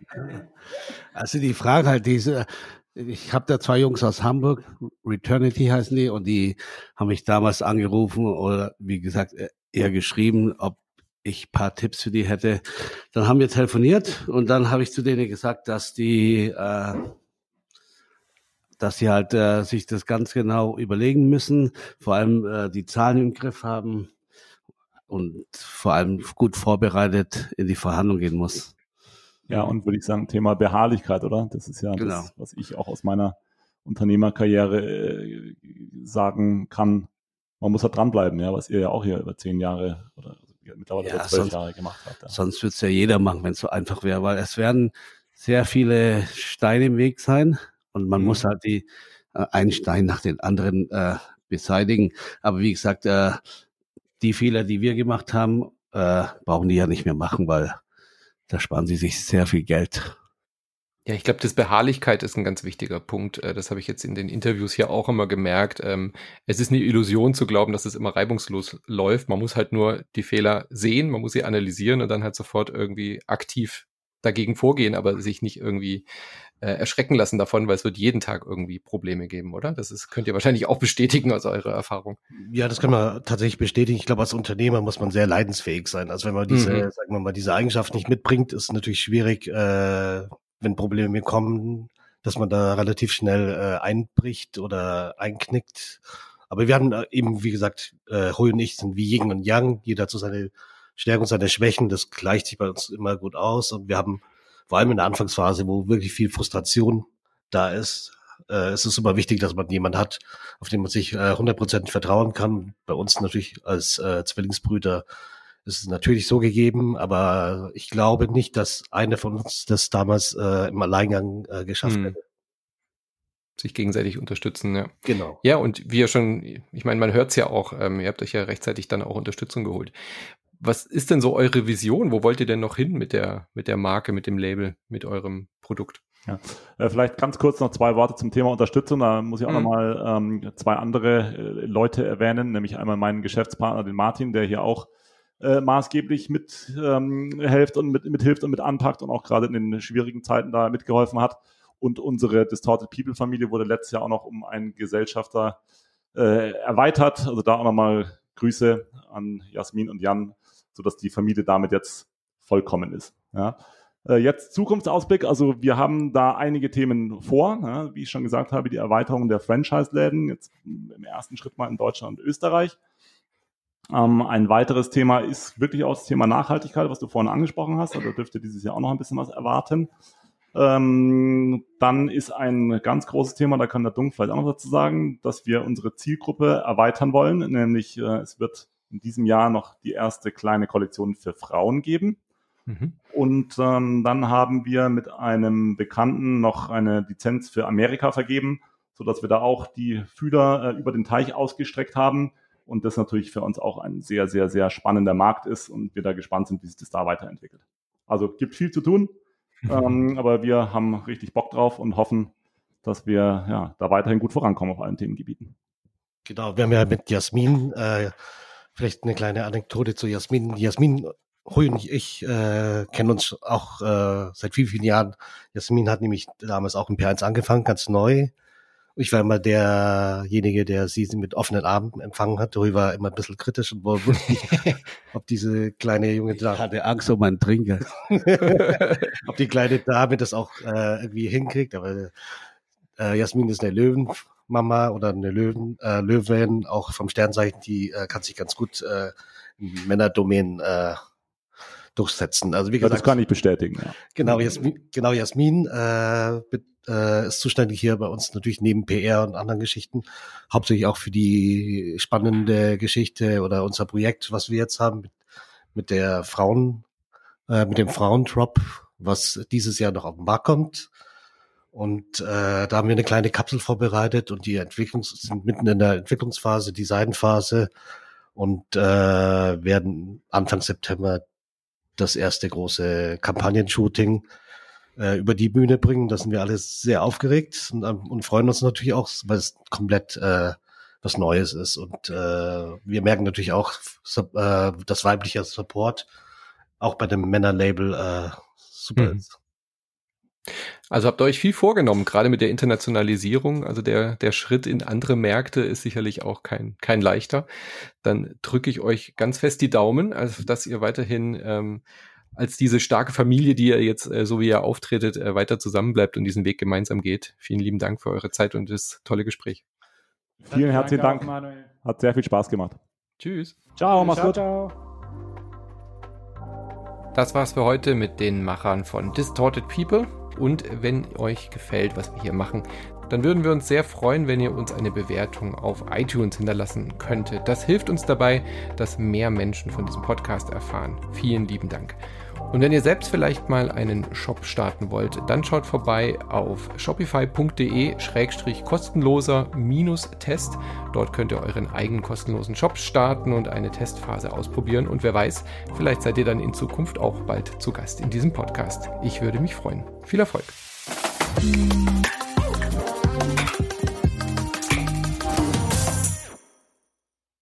also die Frage halt diese, ich habe da zwei Jungs aus Hamburg, Returnity heißen die, und die haben mich damals angerufen oder wie gesagt äh, eher geschrieben, ob ich paar Tipps für die hätte. Dann haben wir telefoniert und dann habe ich zu denen gesagt, dass die, äh, dass sie halt äh, sich das ganz genau überlegen müssen, vor allem äh, die Zahlen im Griff haben und vor allem gut vorbereitet in die Verhandlung gehen muss. Ja, und würde ich sagen, Thema Beharrlichkeit, oder? Das ist ja genau. das, was ich auch aus meiner Unternehmerkarriere äh, sagen kann. Man muss da dranbleiben, ja, was ihr ja auch hier über zehn Jahre oder mittlerweile ja, zwölf sonst, Jahre gemacht habt. Ja. Sonst würde es ja jeder machen, wenn es so einfach wäre, weil es werden sehr viele Steine im Weg sein und man mhm. muss halt die äh, einen Stein nach den anderen äh, beseitigen. Aber wie gesagt, äh, die Fehler, die wir gemacht haben, äh, brauchen die ja nicht mehr machen, weil da sparen sie sich sehr viel Geld. Ja, ich glaube, das Beharrlichkeit ist ein ganz wichtiger Punkt. Äh, das habe ich jetzt in den Interviews hier auch immer gemerkt. Ähm, es ist eine Illusion zu glauben, dass es immer reibungslos läuft. Man muss halt nur die Fehler sehen, man muss sie analysieren und dann halt sofort irgendwie aktiv dagegen vorgehen, aber sich nicht irgendwie äh, erschrecken lassen davon, weil es wird jeden Tag irgendwie Probleme geben, oder? Das ist, könnt ihr wahrscheinlich auch bestätigen aus eurer Erfahrung. Ja, das kann man tatsächlich bestätigen. Ich glaube, als Unternehmer muss man sehr leidensfähig sein. Also wenn man diese, mhm. sagen wir mal, diese Eigenschaft nicht mitbringt, ist natürlich schwierig, äh, wenn Probleme kommen, dass man da relativ schnell äh, einbricht oder einknickt. Aber wir haben äh, eben, wie gesagt, äh, Hui und ich sind wie Yin und Yang, jeder zu seine Stärken und seine Schwächen, das gleicht sich bei uns immer gut aus. Und wir haben vor allem in der Anfangsphase, wo wirklich viel Frustration da ist, äh, es ist immer wichtig, dass man jemanden hat, auf den man sich äh, 100% vertrauen kann. Bei uns natürlich als äh, Zwillingsbrüder ist es natürlich so gegeben, aber ich glaube nicht, dass einer von uns das damals äh, im Alleingang äh, geschafft hm. hätte sich gegenseitig unterstützen. Ja. Genau. Ja, und wie ihr schon, ich meine, man hört es ja auch, ähm, ihr habt euch ja rechtzeitig dann auch Unterstützung geholt. Was ist denn so eure Vision? Wo wollt ihr denn noch hin mit der, mit der Marke, mit dem Label, mit eurem Produkt? Ja. Äh, vielleicht ganz kurz noch zwei Worte zum Thema Unterstützung. Da muss ich auch mhm. nochmal ähm, zwei andere äh, Leute erwähnen, nämlich einmal meinen Geschäftspartner, den Martin, der hier auch äh, maßgeblich mit ähm, hilft und mit, mit hilft und mit anpackt und auch gerade in den schwierigen Zeiten da mitgeholfen hat. Und unsere Distorted People Familie wurde letztes Jahr auch noch um einen Gesellschafter äh, erweitert. Also da auch nochmal Grüße an Jasmin und Jan, sodass die Familie damit jetzt vollkommen ist. Ja. Äh, jetzt Zukunftsausblick. Also wir haben da einige Themen vor. Ja, wie ich schon gesagt habe, die Erweiterung der Franchise-Läden, jetzt im ersten Schritt mal in Deutschland und Österreich. Ähm, ein weiteres Thema ist wirklich auch das Thema Nachhaltigkeit, was du vorhin angesprochen hast. Also dürfte dieses Jahr auch noch ein bisschen was erwarten. Ähm, dann ist ein ganz großes Thema, da kann der Dunk vielleicht auch noch dazu sagen, dass wir unsere Zielgruppe erweitern wollen. Nämlich äh, es wird in diesem Jahr noch die erste kleine Kollektion für Frauen geben. Mhm. Und ähm, dann haben wir mit einem Bekannten noch eine Lizenz für Amerika vergeben, so dass wir da auch die Fühler äh, über den Teich ausgestreckt haben und das natürlich für uns auch ein sehr, sehr, sehr spannender Markt ist und wir da gespannt sind, wie sich das da weiterentwickelt. Also gibt viel zu tun, mhm. <laughs> ähm, aber wir haben richtig Bock drauf und hoffen, dass wir ja, da weiterhin gut vorankommen auf allen Themengebieten. Genau, wir haben ja mit Jasmin, äh, vielleicht eine kleine Anekdote zu Jasmin. Jasmin Hui und ich äh, kennen uns auch äh, seit vielen, vielen Jahren. Jasmin hat nämlich damals auch im P1 angefangen, ganz neu. Ich war immer derjenige, der sie mit offenen Armen empfangen hat. Hui war immer ein bisschen kritisch und wusste nicht, <laughs> ob diese kleine junge Dame... Ich hatte Angst um meinen Trinker. <laughs> ob die kleine Dame das auch äh, irgendwie hinkriegt. Aber äh, Jasmin ist eine Löwenmama oder eine Löwen, äh, Löwen, auch vom Sternzeichen, die äh, kann sich ganz gut äh, in Männerdomänen äh, durchsetzen. Also wie gesagt, das kann ich bestätigen. Ja. Genau, Jasmin, genau Jasmin äh, äh, ist zuständig hier bei uns natürlich neben PR und anderen Geschichten, hauptsächlich auch für die spannende Geschichte oder unser Projekt, was wir jetzt haben mit, mit der Frauen, äh, mit dem Frauendrop, was dieses Jahr noch auf den Markt kommt. Und äh, da haben wir eine kleine Kapsel vorbereitet und die Entwicklungs sind mitten in der Entwicklungsphase, Designphase und äh, werden Anfang September das erste große Kampagnenshooting äh, über die Bühne bringen. Da sind wir alle sehr aufgeregt und, ähm, und freuen uns natürlich auch, weil es komplett äh, was Neues ist. Und äh, wir merken natürlich auch, äh, dass weiblicher Support auch bei dem Männerlabel äh, super mhm. ist. Also habt ihr euch viel vorgenommen, gerade mit der Internationalisierung. Also der, der Schritt in andere Märkte ist sicherlich auch kein, kein leichter. Dann drücke ich euch ganz fest die Daumen, also dass ihr weiterhin ähm, als diese starke Familie, die ihr jetzt, äh, so wie ihr auftretet, äh, weiter zusammenbleibt und diesen Weg gemeinsam geht. Vielen lieben Dank für eure Zeit und das tolle Gespräch. Vielen herzlichen Dank. Hat sehr viel Spaß gemacht. Tschüss. Ciao, mach's gut. Ciao. Das war's für heute mit den Machern von Distorted People. Und wenn euch gefällt, was wir hier machen, dann würden wir uns sehr freuen, wenn ihr uns eine Bewertung auf iTunes hinterlassen könntet. Das hilft uns dabei, dass mehr Menschen von diesem Podcast erfahren. Vielen lieben Dank. Und wenn ihr selbst vielleicht mal einen Shop starten wollt, dann schaut vorbei auf shopify.de-kostenloser-test. Dort könnt ihr euren eigenen kostenlosen Shop starten und eine Testphase ausprobieren. Und wer weiß, vielleicht seid ihr dann in Zukunft auch bald zu Gast in diesem Podcast. Ich würde mich freuen. Viel Erfolg!